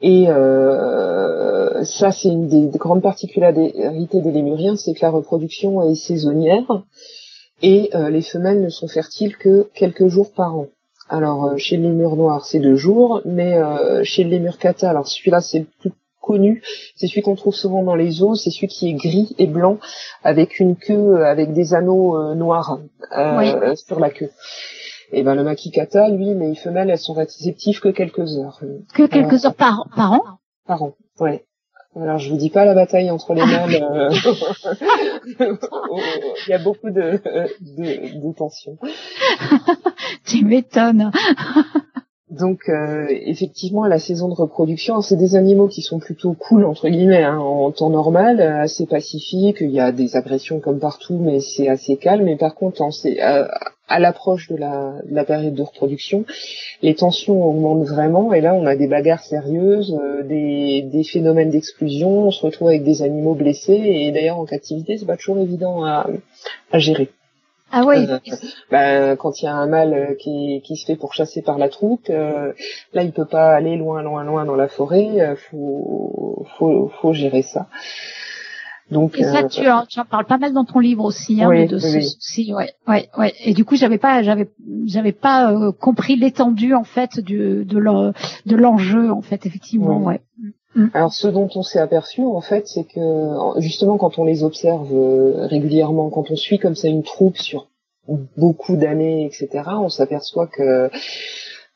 Et euh, ça, c'est une des, grandes particularités des lémuriens, c'est que la reproduction est saisonnière et euh, les femelles ne sont fertiles que quelques jours par an. Alors euh, chez le lémur noir, c'est deux jours, mais chez le lémur cata, alors celui-là c'est le plus connu, c'est celui qu'on trouve souvent dans les eaux, c'est celui qui est gris et blanc avec une queue avec des anneaux noirs sur la queue. Et ben le makikata, lui, les femelles, elles sont réceptives que quelques heures. Que quelques heures par, par an Par an, ouais. Alors je vous dis pas la bataille entre les mâles. Euh, il y a beaucoup de, de, de tensions. tu m'étonnes. Donc euh, effectivement, la saison de reproduction, c'est des animaux qui sont plutôt cool entre guillemets hein, en temps normal, assez pacifiques. Il y a des agressions comme partout, mais c'est assez calme. Et par contre, à, à l'approche de la, de la, période de reproduction, les tensions augmentent vraiment. Et là, on a des bagarres sérieuses, euh, des, des, phénomènes d'exclusion. On se retrouve avec des animaux blessés. Et d'ailleurs, en captivité, c'est pas toujours évident à, à gérer. Ah oui. Euh, ben, quand il y a un mâle euh, qui, qui se fait pourchasser par la troupe, euh, là il peut pas aller loin, loin, loin dans la forêt. faut, faut, faut gérer ça. Donc, et ça, tu, en, tu en parles pas mal dans ton livre aussi, hein, de ce souci. Ouais, ouais, ouais. Et du coup, j'avais pas, j'avais, j'avais pas compris l'étendue en fait du, de de l'enjeu en fait, effectivement. Ouais. Mm. Alors ce dont on s'est aperçu en fait, c'est que justement quand on les observe euh, régulièrement, quand on suit comme ça une troupe sur beaucoup d'années, etc., on s'aperçoit que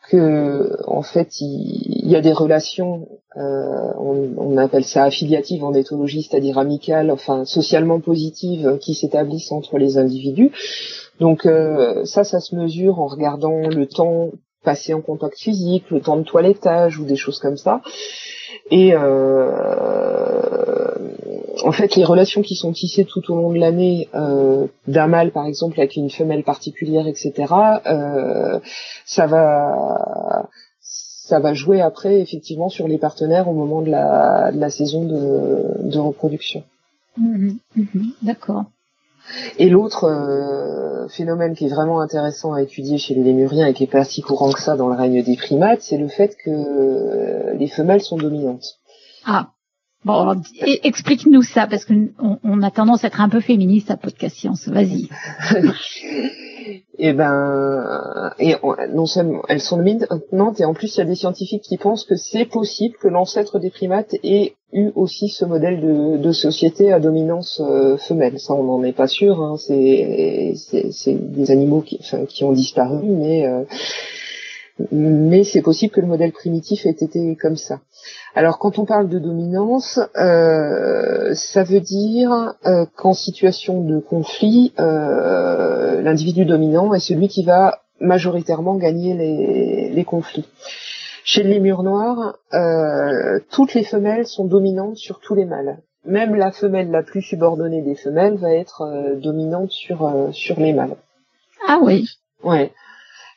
que en fait il, y a des relations, euh, on, appelle ça affiliatives en éthologie, c'est-à-dire amicales, enfin socialement positives, qui s'établissent entre les individus. Donc euh, ça, ça se mesure en regardant le temps passé en contact physique, le temps de toilettage ou des choses comme ça. Et euh, en fait, les relations qui sont tissées tout au long de l'année euh, d'un mâle, par exemple, avec une femelle particulière, etc., euh, ça va ça va jouer après effectivement sur les partenaires au moment de la, saison de, reproduction. Mmh mmh D'accord. Et l'autre euh, phénomène qui est vraiment intéressant à étudier chez les lémuriens et qui est pas si courant que ça dans le règne des primates, c'est le fait que euh, les femelles sont dominantes. Ah. Bon, explique-nous ça, parce qu'on on a tendance à être un peu féministe à Podcast Science. Vas-y. et eh ben, et non seulement elles sont dominantes, et en plus il y a des scientifiques qui pensent que c'est possible que l'ancêtre des primates ait eu aussi ce modèle de, de société à dominance euh, femelle. Ça, on n'en est pas sûr. Hein. C'est des animaux qui, enfin, qui ont disparu, mais euh, mais c'est possible que le modèle primitif ait été comme ça. Alors quand on parle de dominance, euh, ça veut dire euh, qu'en situation de conflit, euh, l'individu dominant est celui qui va majoritairement gagner les, les conflits. Chez les murs noirs, toutes les femelles sont dominantes sur tous les mâles. Même la femelle la plus subordonnée des femelles va être dominante sur sur les mâles. Ah oui. Ouais.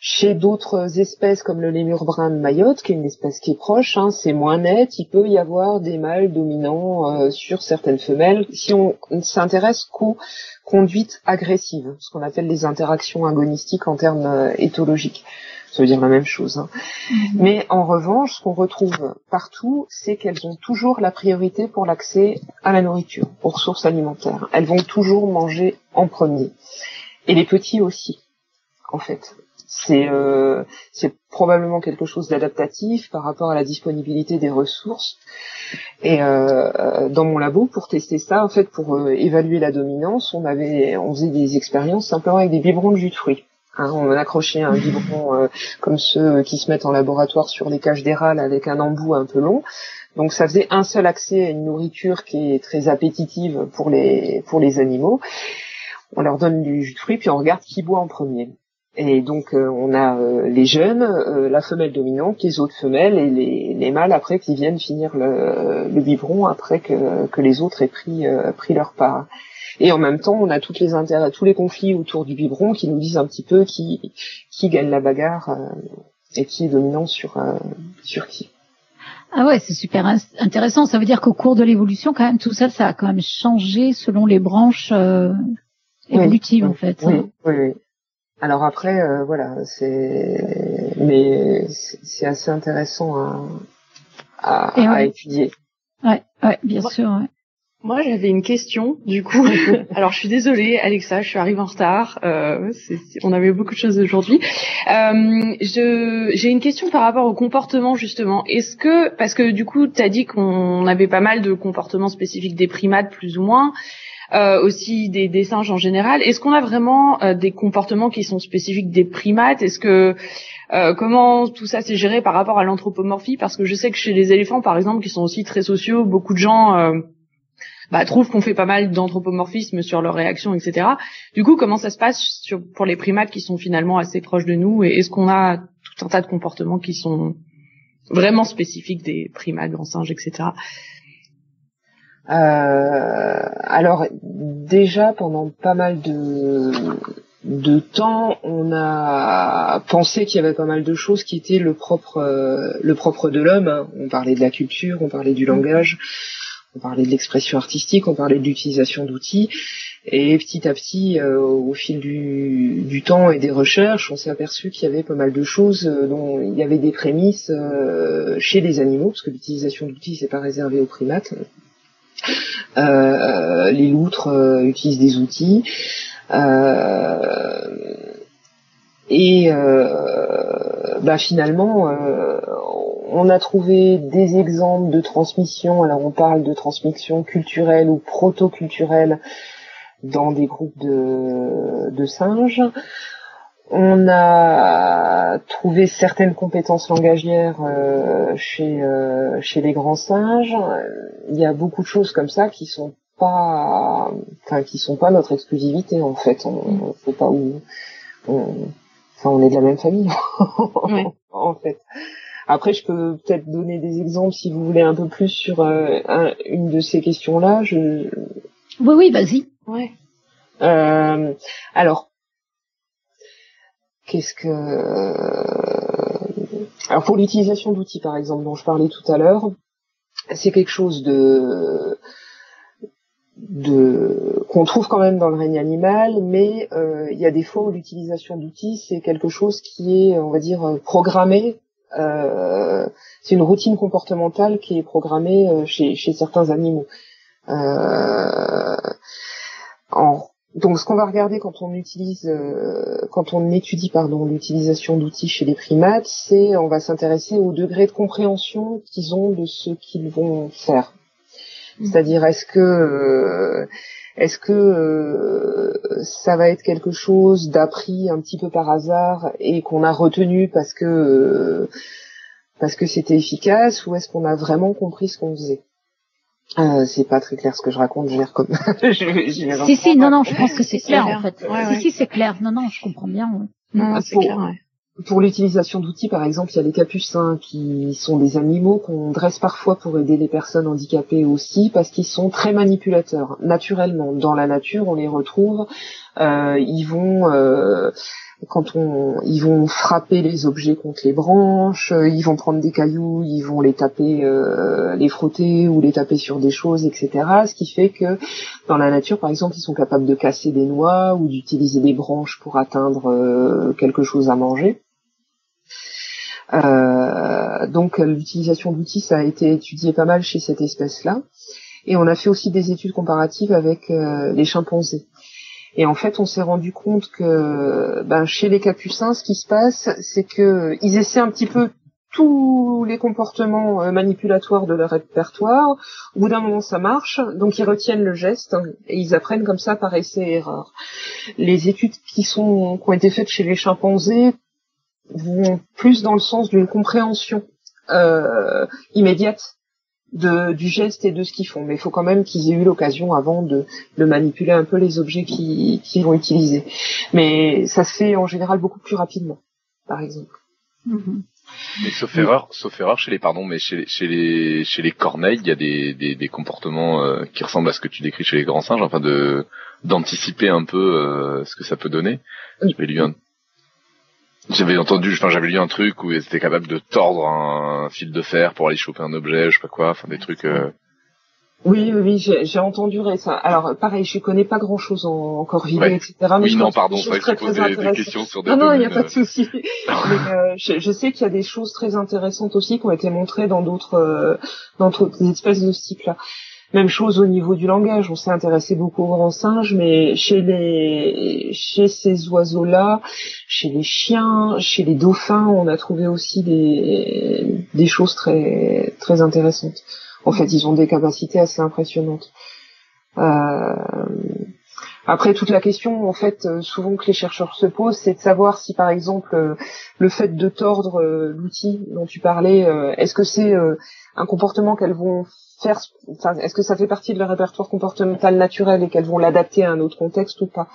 Chez d'autres espèces comme le lémur brun de Mayotte, qui est une espèce qui est proche, hein, c'est moins net. Il peut y avoir des mâles dominants euh, sur certaines femelles. Si on, s'intéresse qu'aux conduites agressives, ce qu'on appelle les interactions agonistiques en termes euh, éthologiques, ça veut dire la même chose. Hein. Mm-hmm. Mais en revanche, ce qu'on retrouve partout, c'est qu'elles ont toujours la priorité pour l'accès à la nourriture, aux ressources alimentaires. Elles vont toujours manger en premier. Et les petits aussi, en fait c'est euh, probablement quelque chose d'adaptatif par rapport à la disponibilité des ressources. Et euh, dans mon labo, pour tester ça, en fait, pour euh, évaluer la dominance, on avait, on faisait des expériences simplement avec des biberons de jus de fruits. Hein, on accrochait un biberon comme ceux qui se mettent en laboratoire sur les cages des avec un embout un peu long. Donc ça faisait un seul accès à une nourriture qui est très appétitive pour les pour les animaux. On leur donne du jus de fruits puis on regarde qui boit en premier. Et donc euh, on a euh, les jeunes, euh, la femelle dominante, les autres femelles et les, les mâles après qui viennent finir le, le biberon après que, que, les autres aient pris, pris leur part. Et en même temps, on a toutes les intérêts, tous les conflits autour du biberon qui nous disent un petit peu qui, qui gagne la bagarre et qui est dominant sur, sur qui. Ah ouais, c'est super intéressant. Ça veut dire qu'au cours de l'évolution, quand même, tout ça, ça a quand même changé selon les branches évolutives, en fait. Oui, oui, oui. Alors après, euh, voilà, c'est mais c'est assez intéressant à, à, étudier. Ouais, ouais, bien sûr. Ouais. Moi, j'avais une question, du coup. Alors, je suis désolée, Alexa, je suis arrivée en retard. Euh, on avait beaucoup de choses aujourd'hui. Euh, j'ai une question par rapport au comportement, justement. Est-ce que, parce que du coup, tu as dit qu'on avait pas mal de comportements spécifiques des primates, plus ou moins. Euh, aussi des, des, singes en général. Est-ce qu'on a vraiment euh, des comportements qui sont spécifiques des primates? Est-ce que euh, comment tout ça s'est géré par rapport à l'anthropomorphie? Parce que je sais que chez les éléphants, par exemple, qui sont aussi très sociaux, beaucoup de gens bah, qu'on fait pas mal d'anthropomorphisme sur leurs réactions, etc. Du coup, comment ça se passe sur, pour les primates qui sont finalement assez proches de nous Et est-ce qu'on a tout un tas de comportements qui sont vraiment spécifiques des primates, grands singes, etc. Euh, alors déjà pendant pas mal de de temps, on a pensé qu'il y avait pas mal de choses qui étaient le propre euh, le propre de l'homme. Hein. On parlait de la culture, on parlait du langage, on parlait de l'expression artistique, on parlait de l'utilisation d'outils. Et petit à petit, euh, au fil du, du, temps et des recherches, on s'est aperçu qu'il y avait pas mal de choses dont il y avait des prémices chez les animaux, parce que l'utilisation d'outils c'est pas réservé aux primates. Euh, les loutres euh, utilisent des outils. Euh, et bah finalement, on a trouvé des exemples de transmission. Alors on parle de transmission culturelle ou proto-culturelle dans des groupes de, de singes. On a trouvé certaines compétences langagières euh, chez euh, chez les grands singes. Il y a beaucoup de choses comme ça qui sont pas, enfin qui sont pas notre exclusivité en fait. On, on pas où, on, enfin on est de la même famille en fait. Après, je peux peut-être donner des exemples si vous voulez un peu plus sur euh, une de ces questions-là. Je... Oui, oui, vas-y. Ouais. Euh, alors, qu'est-ce que alors pour l'utilisation d'outils par exemple dont je parlais tout à l'heure, c'est quelque chose de de qu'on trouve quand même dans le règne animal, mais euh, il y a des fois où l'utilisation d'outils c'est quelque chose qui est on va dire programmé. Euh, c'est une routine comportementale qui est programmée euh, chez, chez certains animaux. Euh, en donc, ce qu'on va regarder quand on utilise, euh, quand on étudie, pardon, l'utilisation d'outils chez les primates, c'est, on va s'intéresser au degré de compréhension qu'ils ont de ce qu'ils vont faire. Mmh. C'est-à-dire, est-ce que, euh, est-ce que euh, ça va être quelque chose d'appris un petit peu par hasard et qu'on a retenu parce que parce que c'était efficace, ou est-ce qu'on a vraiment compris ce qu'on faisait? Euh, c'est pas très clair ce que je raconte, je comme. je, si si, non non, je pense que c'est clair, en fait. si si, c'est clair. Non non, je comprends bien. Non, c'est clair. Pour l'utilisation d'outils, par exemple, il y a les capucins qui sont des animaux qu'on dresse parfois pour aider les personnes handicapées aussi, parce qu'ils sont très manipulateurs. Naturellement, dans la nature, on les retrouve. Euh, ils vont euh, quand on, ils vont frapper les objets contre les branches, ils vont prendre des cailloux, ils vont les taper, euh, les frotter ou les taper sur des choses, etc. Ce qui fait que dans la nature, par exemple, ils sont capables de casser des noix ou d'utiliser des branches pour atteindre euh, quelque chose à manger. Donc l'utilisation d'outils, ça a été étudié pas mal chez cette espèce-là. Et on a fait aussi des études comparatives avec les chimpanzés. Et en fait, on s'est rendu compte que ben, chez les capucins, ce qui se passe, c'est que ils essaient un petit peu tous les comportements euh, manipulatoires de leur répertoire. Au bout d'un moment, ça marche, donc ils retiennent le geste et ils apprennent comme ça par essai et erreur. Les études qui sont qui ont été faites chez les chimpanzés vont plus dans le sens d'une compréhension euh, immédiate de, du geste et de ce qu'ils font. Mais il faut quand même qu'ils aient eu l'occasion avant de, de, manipuler un peu les objets qu'ils vont utiliser. Mais ça se fait en général beaucoup plus rapidement, par exemple. Mm-hmm. Mais sauf erreur, sauf erreur chez les pardon, mais chez, chez les chez les corneilles, il y a des, des, des comportements euh, qui ressemblent à ce que tu décris chez les grands singes, enfin de d'anticiper un peu euh, ce que ça peut donner. J'avais lu un j'avais entendu, enfin j'avais lu un truc où ils étaient capables de tordre un, fil de fer pour aller choper un objet, je sais pas quoi, enfin des trucs. Euh... Oui, oui, oui j'ai entendu ça. Alors pareil, je connais pas grand chose en, en etc. Mais oui, non, pardon, c'est vrai que je des, des questions sur des. Non, non, il n'y a pas de souci. mais euh, je, je, sais qu'il y a des choses très intéressantes aussi qui ont été montrées dans d'autres, euh, dans d'autres espèces de ce type-là. Même chose au niveau du langage, on s'est intéressé beaucoup aux grands singes, mais chez les chez ces oiseaux-là, chez les chiens, chez les dauphins, on a trouvé aussi des des choses très très intéressantes. En fait, ils ont des capacités assez impressionnantes. Euh, après, toute la question, en fait, souvent que les chercheurs se posent, c'est de savoir si, par exemple, le fait de tordre euh, l'outil dont tu parlais, euh, est-ce que c'est un comportement qu'elles vont faire, est-ce que ça fait partie de leur répertoire comportemental naturel et qu'elles vont l'adapter à un autre contexte ou pas?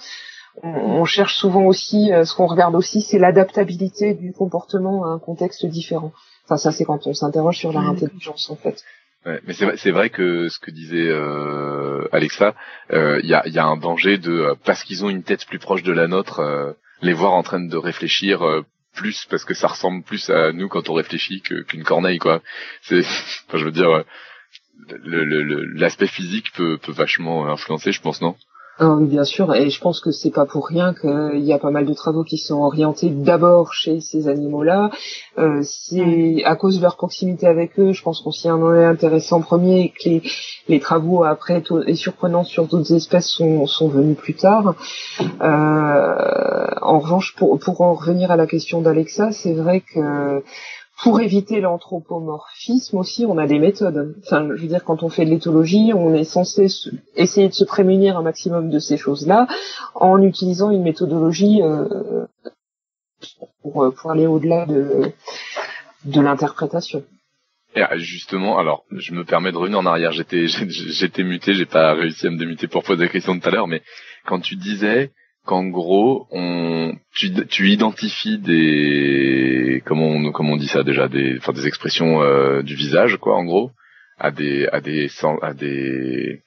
On, cherche souvent aussi, euh, ce qu'on regarde aussi, c'est l'adaptabilité du comportement à un contexte différent. Enfin, ça, c'est quand on s'interroge sur leur intelligence, en fait. Ouais, mais c'est vrai, que ce que disait euh, Alexa, il euh, y, a, y, a, un danger de parce qu'ils ont une tête plus proche de la nôtre, les voir en train de réfléchir plus parce que ça ressemble plus à nous quand on réfléchit qu'une corneille, quoi. C'est, enfin, je veux dire, l'aspect le, physique peut, peut vachement influencer, je pense, non? Ah oui, bien sûr, et je pense que c'est pas pour rien qu'il y a pas mal de travaux qui sont orientés d'abord chez ces animaux-là. Euh, c'est à cause de leur proximité avec eux, je pense qu'on s'y en est intéressé en premier et que les, travaux après et surprenants sur d'autres espèces sont, venus plus tard. Euh, en revanche, pour en revenir à la question d'Alexa, c'est vrai que pour éviter l'anthropomorphisme aussi, on a des méthodes. Enfin, je veux dire, quand on fait de l'éthologie, on est censé essayer de se prémunir un maximum de ces choses-là en utilisant une méthodologie euh, pour, pour aller au-delà de, de l'interprétation. Et ah, justement, alors, je me permets de revenir en arrière. J'étais, j'étais muté, j'ai pas réussi à me démuter pour poser la question tout à l'heure, mais quand tu disais qu'en gros, on, tu, tu identifies des, comment on, comment on dit ça déjà, des, enfin des expressions euh, du visage, quoi, en gros, à des, à des, à des,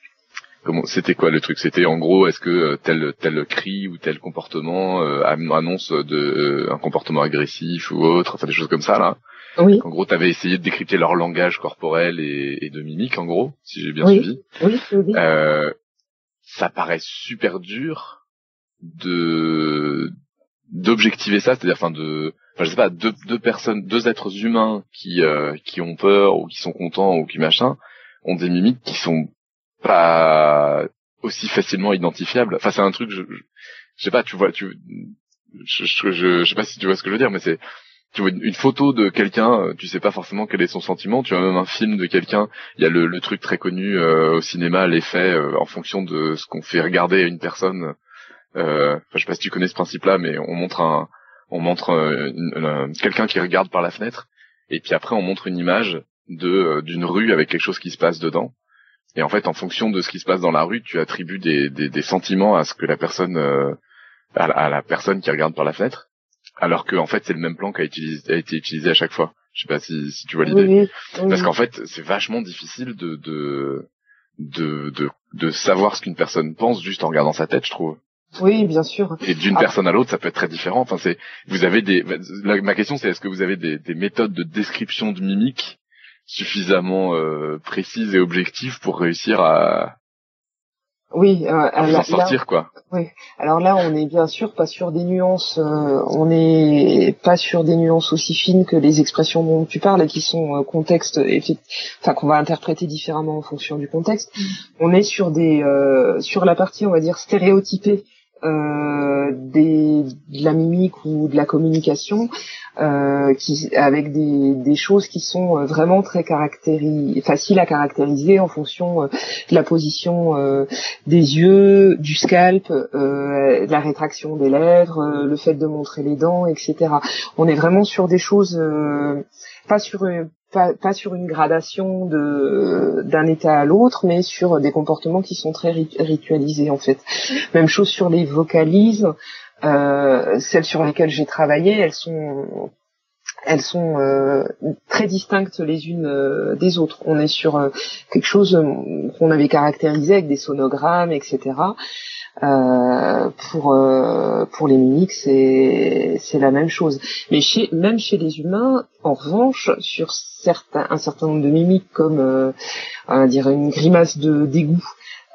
comment, c'était quoi le truc? C'était en gros, est-ce que euh, tel tel cri ou tel comportement euh, annonce de un comportement agressif ou autre, enfin des choses comme ça là. Oui. En gros, tu avais essayé de décrypter leur langage corporel et, et de mimique, en gros, si j'ai bien suivi. Oui, oui. Euh, ça paraît super dur de d'objectiver ça, c'est-à-dire, enfin, de, enfin, je sais pas, deux, deux personnes, deux êtres humains qui euh, qui ont peur ou qui sont contents ou qui machin, ont des mimiques qui sont pas aussi facilement identifiables. Enfin, c'est un truc, je, je, sais pas, tu vois, tu, je, je, je, sais pas si tu vois ce que je veux dire, mais c'est tu vois une photo de quelqu'un, euh, tu sais pas forcément quel est son sentiment. Tu as même un film de quelqu'un. Il y a le, le truc très connu euh, au cinéma, l'effet euh, en fonction de ce qu'on fait regarder à une personne. Euh, je sais pas si tu connais ce principe-là, mais on montre un, on montre quelqu'un qui regarde par la fenêtre, et puis après on montre une image de d'une rue avec quelque chose qui se passe dedans. Et en fait, en fonction de ce qui se passe dans la rue, tu attribues des, des, des sentiments à ce que la personne, à la, à la personne qui regarde par la fenêtre alors que en fait c'est le même plan qui a, a, été utilisé à chaque fois. Je sais pas si, si tu vois l'idée. Parce qu'en fait c'est vachement difficile de de, de de de savoir ce qu'une personne pense juste en regardant sa tête, je trouve. Oui, bien sûr. Et d'une personne à l'autre, ça peut être très différent. Enfin, c'est, vous avez des, ma question c'est, est-ce que vous avez des, des, méthodes de description de mimique suffisamment euh, précises et objectives pour réussir à, oui, euh, alors, sortir là, quoi? Oui. Alors là, on est bien sûr pas sur des nuances. Euh, on n'est pas sur des nuances aussi fines que les expressions dont tu parles et qui sont euh, contexte, enfin qu'on va interpréter différemment en fonction du contexte. Mm. On est sur des, euh, sur la partie, on va dire stéréotypée euh, des, de la mimique ou de la communication, euh, qui, avec des, des, choses qui sont euh, vraiment très faciles à caractériser en fonction euh, de la position euh, des yeux, du scalp, de la rétraction des lèvres, le fait de montrer les dents, etc. On est vraiment sur des choses pas sur pas, sur une gradation de d'un état à l'autre, mais sur des comportements qui sont très ritualisés en fait. Même chose sur les vocalises, euh, celles sur lesquelles j'ai travaillé, elles sont elles sont euh, très distinctes les unes euh, des autres. On est sur quelque chose qu'on avait caractérisé avec des sonogrammes, etc. Euh, pour euh, pour les mimiques, c'est c'est la même chose. Mais chez même chez les humains, en revanche, sur certains un certain nombre de mimiques comme euh, on dire une grimace de dégoût,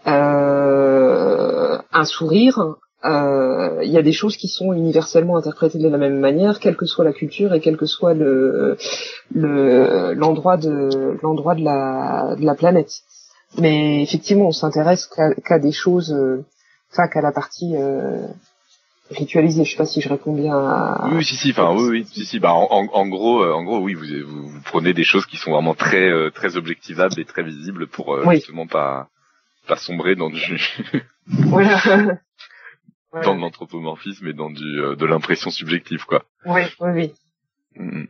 un sourire, il y a des choses qui sont universellement interprétées de la même manière, quelle que soit la culture et quel que soit le l'endroit de l'endroit de la de la planète. Mais effectivement, on s'intéresse qu'à des choses enfin qu'à la partie euh, ritualisée. Je sais pas si je réponds bien à. Oui, si, si, enfin, oui, oui, si, si. Bah, en, en gros, euh, en gros, oui, vous, vous, prenez des choses qui sont vraiment très, euh, très objectivables et très visibles pour euh, justement pas, pas sombrer dans du. voilà. dans de l'anthropomorphisme et dans du, de l'impression subjective, quoi. Oui, oui, oui. Mm, mm.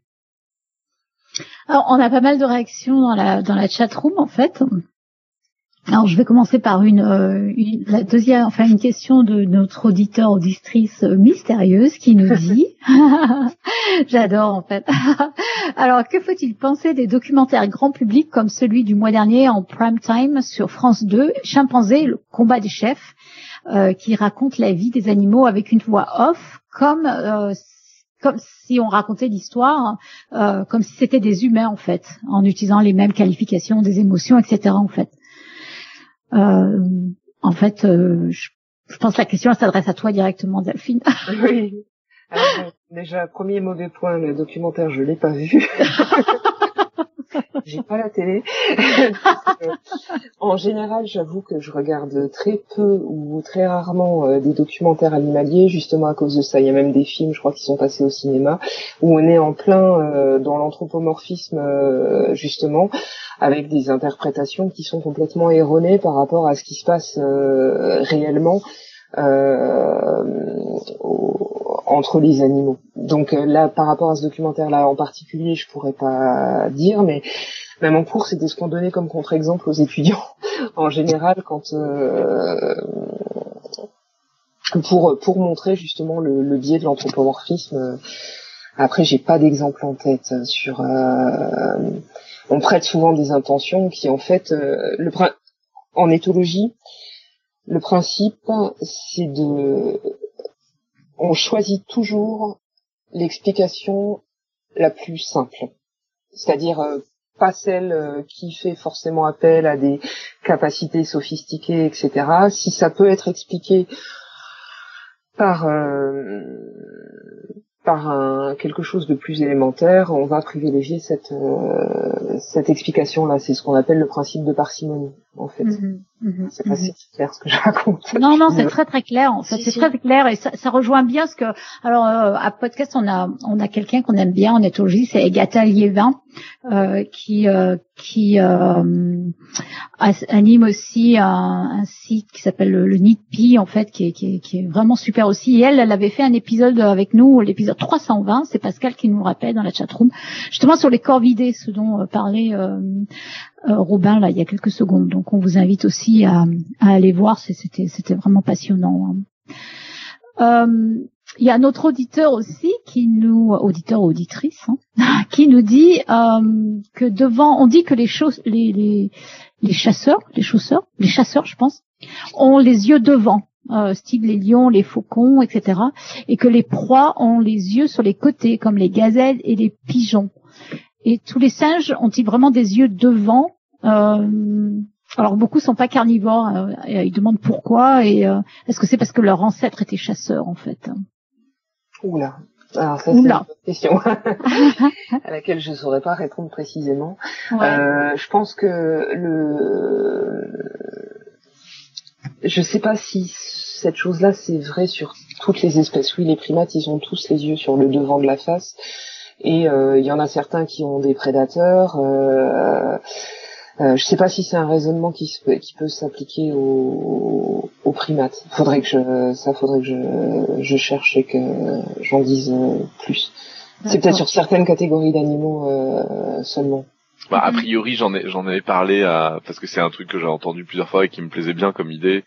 Alors, on a pas mal de réactions dans la dans la chat room en fait. Alors, je vais commencer par une, euh, une, la deuxième, enfin une question de notre auditeur auditrice mystérieuse qui nous dit, j'adore en fait. Alors, que faut-il penser des documentaires grand public comme celui du mois dernier en prime time sur France 2, Chimpanzé, le combat des chefs, euh, qui raconte la vie des animaux avec une voix off, comme euh, comme si on racontait l'histoire, euh, comme si c'était des humains en fait, en utilisant les mêmes qualifications des émotions, etc. En fait. Euh, en fait, euh, je, pense que la question s'adresse à toi directement, Delphine. oui. Alors, déjà, premier mauvais point, le documentaire, je l'ai pas vu. J'ai pas la télé. en général, j'avoue que je regarde très peu ou très rarement euh, des documentaires animaliers, justement à cause de ça. Il y a même des films, je crois, qui sont passés au cinéma, où on est en plein euh, dans l'anthropomorphisme, euh, justement, avec des interprétations qui sont complètement erronées par rapport à ce qui se passe réellement. Entre les animaux. Donc là, par rapport à ce documentaire-là en particulier, je pourrais pas dire, mais même en cours, c'était ce qu'on donnait comme contre-exemple aux étudiants en général quand pour pour montrer justement le, le biais de l'anthropomorphisme. Après, j'ai pas d'exemple en tête sur. Euh, on prête souvent des intentions qui, en fait, euh, le en éthologie, le principe, c'est de, on choisit toujours l'explication la plus simple, c'est-à-dire euh, pas celle qui fait forcément appel à des capacités sophistiquées, etc. Si ça peut être expliqué par euh, par un, quelque chose de plus élémentaire, on va privilégier cette euh, cette explication là. C'est ce qu'on appelle le principe de parcimonie en fait. Mhm, mhm, c'est pas mhm. si clair ce que je raconte. Non non, c'est très très clair en fait. c'est très clair et ça, ça, rejoint bien ce que. Alors euh, à podcast on a on a quelqu'un qu'on aime bien en éthologie, c'est Agatha Liévin euh, qui euh, qui euh, anime aussi un, un site qui s'appelle le, le en fait qui est, qui, est, qui est vraiment super aussi et elle elle avait fait un épisode avec nous l'épisode 320 c'est Pascal qui nous rappelle dans la chatroom justement sur les corps vidés ce dont parlait Robin là il y a quelques secondes donc on vous invite aussi à, aller voir c'était vraiment passionnant hein. Il y a notre auditeur aussi qui nous, auditeur auditrice, hein, qui nous dit euh, que devant, on dit que les, choses, les, les, les chasseurs, les chausseurs, les chasseurs, je pense, ont les yeux devant, euh, style les lions, les faucons, etc. Et que les proies ont les yeux sur les côtés, comme les gazelles et les pigeons. Et tous les singes ont-ils vraiment des yeux devant euh, alors beaucoup sont pas carnivores. Euh, et ils demandent pourquoi et euh, est-ce que c'est parce que leur ancêtre était chasseur en fait? Oula. Alors ça c'est une question à laquelle je ne saurais pas répondre précisément. Je pense que le, je sais pas si cette chose-là c'est vrai sur toutes les espèces. Oui, les primates ils ont tous les yeux sur le devant de la face et euh, il y en a certains qui ont des prédateurs. Euh, euh, je sais pas si c'est un raisonnement qui, qui peut s'appliquer aux, aux, primates. Faudrait que je, ça faudrait que je, je cherche et que j'en dise euh, plus. C'est peut-être sur certaines catégories d'animaux euh, seulement. Bah, a priori, j'en ai, j'en avais parlé à, parce que c'est un truc que j'ai entendu plusieurs fois et qui me plaisait bien comme idée.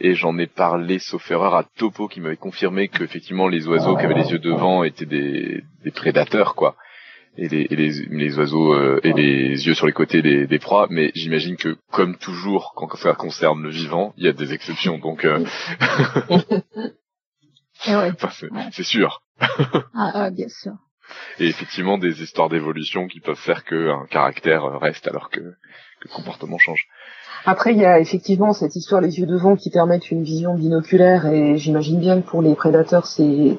Et j'en ai parlé, sauf erreur, à Topo qui m'avait confirmé que effectivement les oiseaux qui avaient les yeux devant étaient des, des prédateurs, quoi et les, et les, les oiseaux euh, et les yeux sur les côtés des, des proies, mais j'imagine que comme toujours quand ça concerne le vivant, il y a des exceptions, donc euh... ouais. c'est sûr. ah, bien sûr. Et effectivement des histoires d'évolution qui peuvent faire qu'un caractère reste alors que, que le comportement change. Après, il y a effectivement cette histoire les yeux devant qui permettent une vision binoculaire et j'imagine bien que pour les prédateurs c'est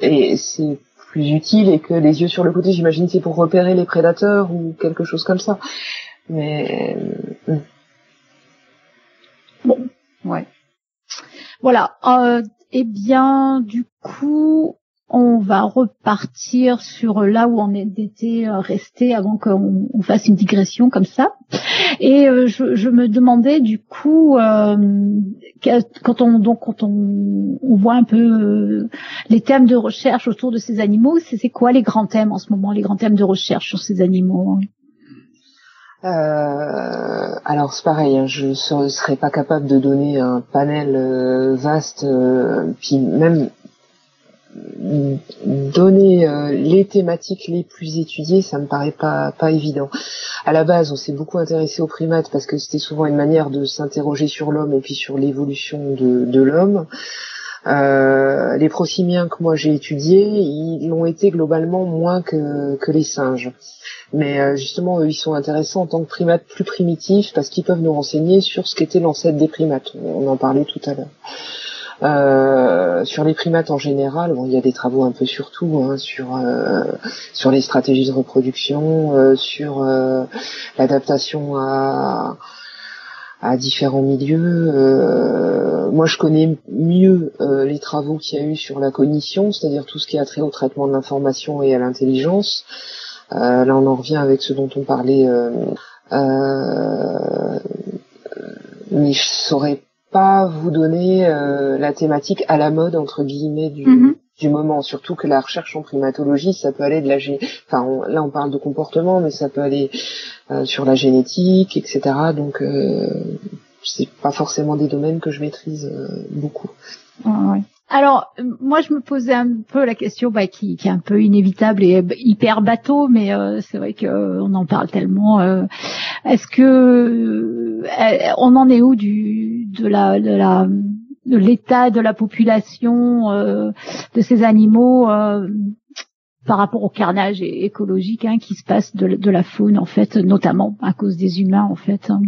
c'est plus utile et que les yeux sur le côté, j'imagine, c'est pour repérer les prédateurs ou quelque chose comme ça. Mais euh, bon, ouais. Voilà. Euh, eh bien, du coup, on va repartir sur là où on était euh, resté avant qu'on fasse une digression comme ça. Et euh, je, me demandais du coup, euh, quand on donc quand on, voit un peu les thèmes de recherche autour de ces animaux, c'est quoi les grands thèmes en ce moment, les grands thèmes de recherche sur ces animaux alors c'est pareil, hein, je ne serais pas capable de donner un panel vaste, puis même donner euh, les thématiques les plus étudiées, ça me paraît pas pas évident. À la base, on s'est beaucoup intéressé aux primates parce que c'était souvent une manière de s'interroger sur l'homme et puis sur l'évolution de, de l'homme. Euh, les prosimiens que moi j'ai étudiés, ils l'ont été globalement moins que, que les singes. Mais euh, justement, eux, ils sont intéressants en tant que primates plus primitifs parce qu'ils peuvent nous renseigner sur ce qu'était l'ancêtre des primates. On en parlait tout à l'heure. Euh, sur les primates en général, bon, il y a des travaux un peu sur tout, hein, sur euh, sur les stratégies de reproduction, euh, sur l'adaptation à à différents milieux. moi, je connais mieux les travaux qu'il y a eu sur la cognition, c'est-à-dire tout ce qui a trait au traitement de l'information et à l'intelligence. là, on en revient avec ce dont on parlait, mais je saurais pas vous donner euh, la thématique à la mode entre guillemets du, Mhm. du moment. Surtout que la recherche en primatologie, ça peut aller de la gé... enfin on- là on parle de comportement, mais ça peut aller euh, sur la génétique, etc. Donc euh, c'est pas forcément des domaines que je maîtrise euh, beaucoup. Ouais, ouais. Alors, euh, moi, je me posais un peu la question bah, qui, est un peu inévitable et b- hyper bateau, mais euh, c'est vrai qu'on en parle tellement. euh, Est-ce que euh, on en est où du de la de la de l'état de la population euh, de ces animaux euh, par rapport au carnage écologique hein, qui se passe de, de la faune en fait, notamment à cause des humains en fait. hein?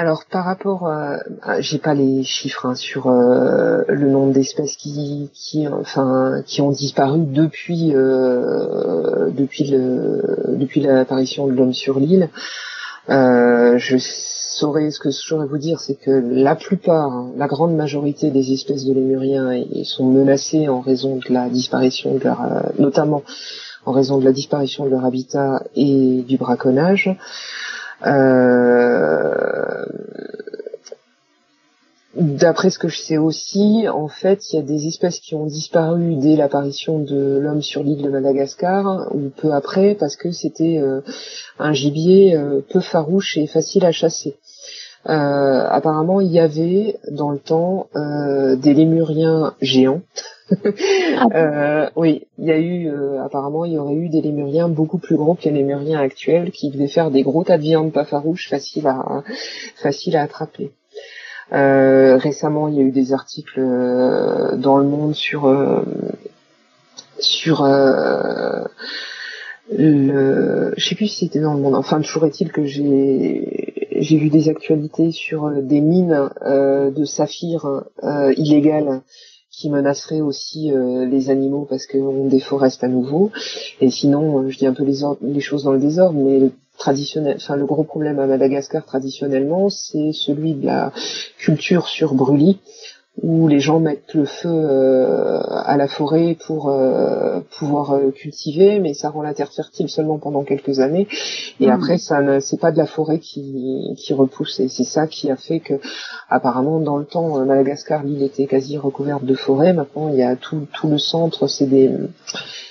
Alors par rapport, euh, à- j'ai pas les chiffres hein, sur euh, le nombre d'espèces qui, qui, enfin, qui ont disparu depuis euh, depuis le depuis l'apparition de l'homme sur l'île. Euh, je saurais ce que je saurais vous dire, c'est que la plupart, hein, la grande majorité des espèces de lémuriens sont menacées en raison de la disparition de leur, euh, notamment en raison de la disparition de leur habitat et du braconnage. Euh, D'après ce que je sais aussi, en fait, il y a des espèces qui ont disparu dès l'apparition de l'homme sur l'île de Madagascar, ou peu après, parce que c'était euh, un gibier euh, peu farouche et facile à chasser. Euh, apparemment, il y avait dans le temps euh, des lémuriens géants. Euh, oui, il y a eu, euh, apparemment, il y aurait eu des lémuriens beaucoup plus gros que les lémuriens actuels, qui devaient faire des gros tas de viande pas farouche, facile à, facile à attraper. Euh, récemment, il y a eu des articles euh, dans le monde sur euh, sur euh, le, je sais plus si c'était dans le monde. Enfin, toujours est-il que j'ai j'ai vu des actualités sur euh, des mines euh, de saphir euh, illégales qui menaceraient aussi euh, les animaux parce qu'on déforeste à nouveau. Et sinon, euh, je dis un peu les, les choses dans le désordre, mais le traditionnel, enfin le gros problème à Madagascar traditionnellement, c'est celui de la culture sur brûlis, où les gens mettent le feu euh, à la forêt pour euh, pouvoir euh, cultiver, mais ça rend la terre fertile seulement pendant quelques années. Et Mhm. après, ça ne, c'est pas de la forêt qui, qui repousse. Et c'est ça qui a fait que, apparemment, dans le temps, euh, Madagascar, l'île était quasi recouverte de forêt. Maintenant, il y a tout, tout le centre, c'est des,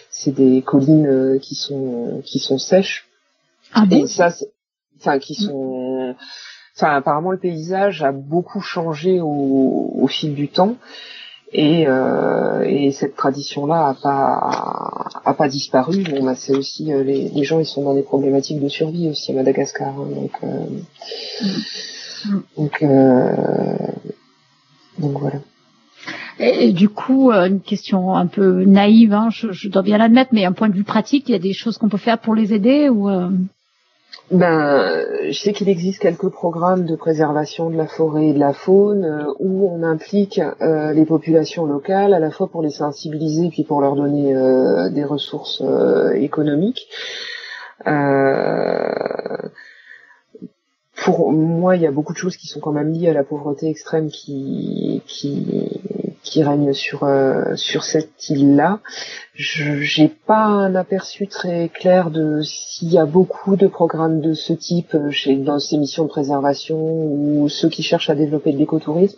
c'est des collines euh, qui sont, qui sont sèches. Ah bon? Et ça, c'est- enfin, qui sont, enfin, apparemment, le paysage a beaucoup changé au, au fil du temps. Et, euh, et cette tradition-là a pas a pas disparu. Bon, bah, c'est aussi euh, les, les gens ils sont dans des problématiques de survie aussi à Madagascar. hein, donc euh, Mm. donc euh, donc voilà. Et, et du coup, euh, une question un peu naïve, hein, je, je dois bien l'admettre, mais un point de vue pratique, il y a des choses qu'on peut faire pour les aider ou euh, Ben, je sais qu'il existe quelques programmes de préservation de la forêt et de la faune euh, où on implique euh, les populations locales à la fois pour les sensibiliser puis pour leur donner euh, des ressources euh, économiques. Euh, pour moi, il y a beaucoup de choses qui sont quand même liées à la pauvreté extrême qui qui qui règne sur euh, sur cette île-là. Je j'ai pas un aperçu très clair de s'il y a beaucoup de programmes de ce type chez dans ces missions de préservation ou ceux qui cherchent à développer de l'écotourisme.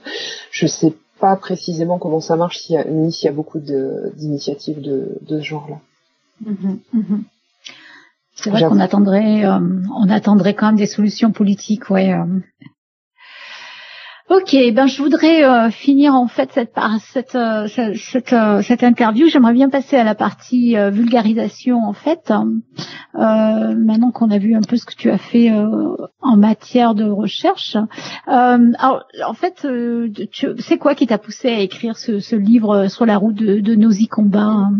Je sais pas précisément comment ça marche s'il y a, ni s'il y a beaucoup d'initiatives de de ce genre-là. mhm, mhm. c'est vrai qu'on attendrait, euh, on attendrait quand même des solutions politiques, ouais. euh. Ok, ben je voudrais euh, finir en fait cette cette euh, cette, euh, cette interview. J'aimerais bien passer à la partie euh, vulgarisation en fait. Maintenant qu'on a vu un peu ce que tu as fait en matière de recherche, alors en fait, c'est quoi qui t'a poussé à écrire ce, ce livre sur la route de, de Nosy Combat hein?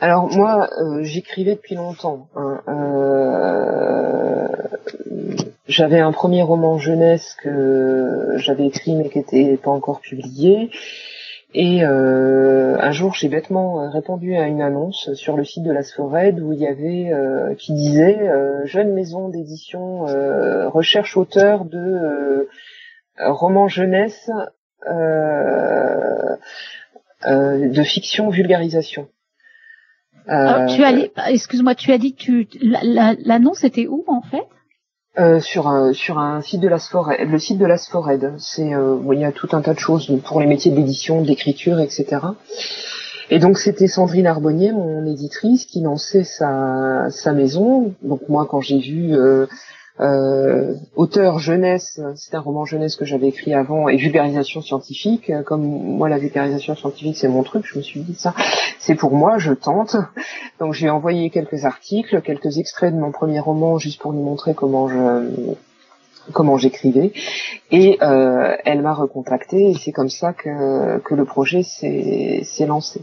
Alors moi, j'écrivais depuis longtemps. hein. J'avais un premier roman jeunesse que j'avais écrit mais qui n'était pas encore publié. Et euh, un jour, j'ai bêtement euh, répondu à une annonce sur le site de la Sfored où il y avait euh, qui disait euh, jeune maison d'édition euh, recherche auteur de euh, romans jeunesse euh, euh, de fiction vulgarisation. Alors, Euh, tu as, excuse-moi, tu as dit que tu, la- la- l'annonce était où en fait? Euh, sur sur un site de l'Asfored, le site de l'Asfored. C'est euh, il y a tout un tas de choses pour les métiers d'édition, d'écriture, etc. Et donc c'était Sandrine Arbonnier, mon éditrice, qui lançait sa sa maison. Donc moi quand j'ai vu euh, euh, auteur jeunesse, c'est un roman jeunesse que j'avais écrit avant, et vulgarisation scientifique. Comme moi, la vulgarisation scientifique, c'est mon truc, je me suis dit ça, c'est pour moi, je tente. Donc j'ai envoyé quelques articles, quelques extraits de mon premier roman, juste pour lui montrer comment je comment j'écrivais et euh, elle m'a recontacté et c'est comme ça que, que le projet s'est lancé.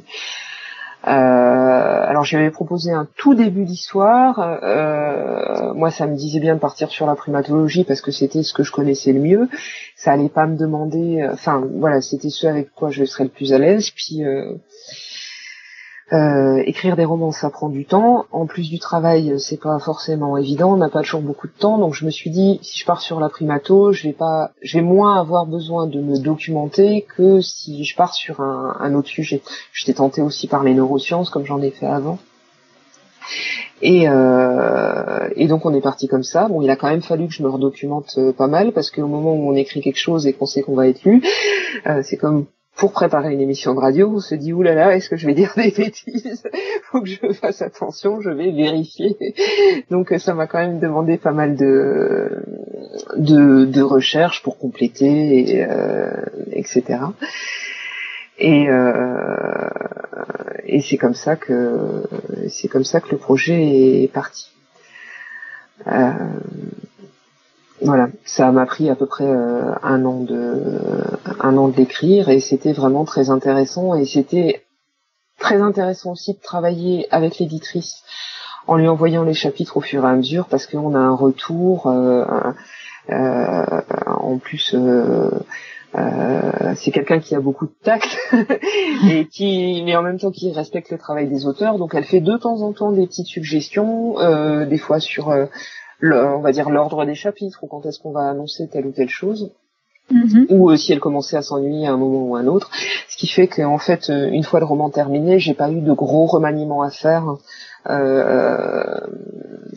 Euh, alors j'avais proposé un tout début d'histoire. Euh, moi, ça me disait bien de partir sur la primatologie parce que c'était ce que je connaissais le mieux. Ça allait pas me demander. Enfin, voilà, c'était ce avec quoi je serais le plus à l'aise. Puis euh, euh, écrire des romans, ça prend du temps. En plus du travail, c'est pas forcément évident. On n'a pas toujours beaucoup de temps, donc je me suis dit, si je pars sur la primato, je vais pas, je vais moins avoir besoin de me documenter que si je pars sur un, un autre sujet. J'étais tentée aussi par les neurosciences, comme j'en ai fait avant. Et, euh, et, donc on est parti comme ça. Bon, il a quand même fallu que je me redocumente euh, pas mal parce qu'au moment où on écrit quelque chose et qu'on sait qu'on va être lu, euh, c'est comme pour préparer une émission de radio, on se dit oulala, est-ce que je vais dire des bêtises Faut que je fasse attention, je vais vérifier. Donc ça m'a quand même demandé pas mal de de, de recherches pour compléter, et, euh, etc. Et, euh, et c'est comme ça que c'est comme ça que le projet est parti. Euh, voilà, ça m'a pris à peu près euh, un an de un an de l'écrire et c'était vraiment très intéressant et c'était très intéressant aussi de travailler avec l'éditrice en lui envoyant les chapitres au fur et à mesure parce qu'on a un retour euh, euh, en plus c'est quelqu'un qui a beaucoup de tact et qui mais en même temps qui respecte le travail des auteurs. Donc elle fait de temps en temps des petites suggestions des fois sur on va dire l'ordre des chapitres ou quand est-ce qu'on va annoncer telle ou telle chose. Mm-hmm. ou euh, si elle commençait à s'ennuyer à un moment ou à un autre, ce qui fait qu'en fait, euh, une fois le roman terminé, j'ai pas eu de gros remaniements à faire euh,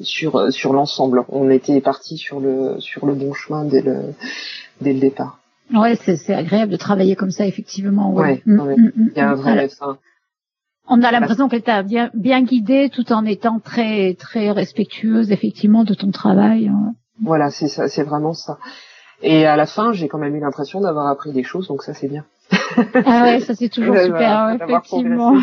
sur sur l'ensemble. On était parti sur le sur le bon chemin dès le dès le départ. Ouais, c'est agréable de travailler comme ça, effectivement. Ouais, mm, mm, il y a un vrai. On a l'impression qu'elle t'a bien, bien guidée tout en étant très très respectueuse effectivement de ton travail. Hein. Voilà, c'est ça, c'est vraiment ça. Et à la fin, j'ai quand même eu l'impression d'avoir appris des choses, donc ça c'est bien. ah ouais, ça c'est toujours super, effectivement.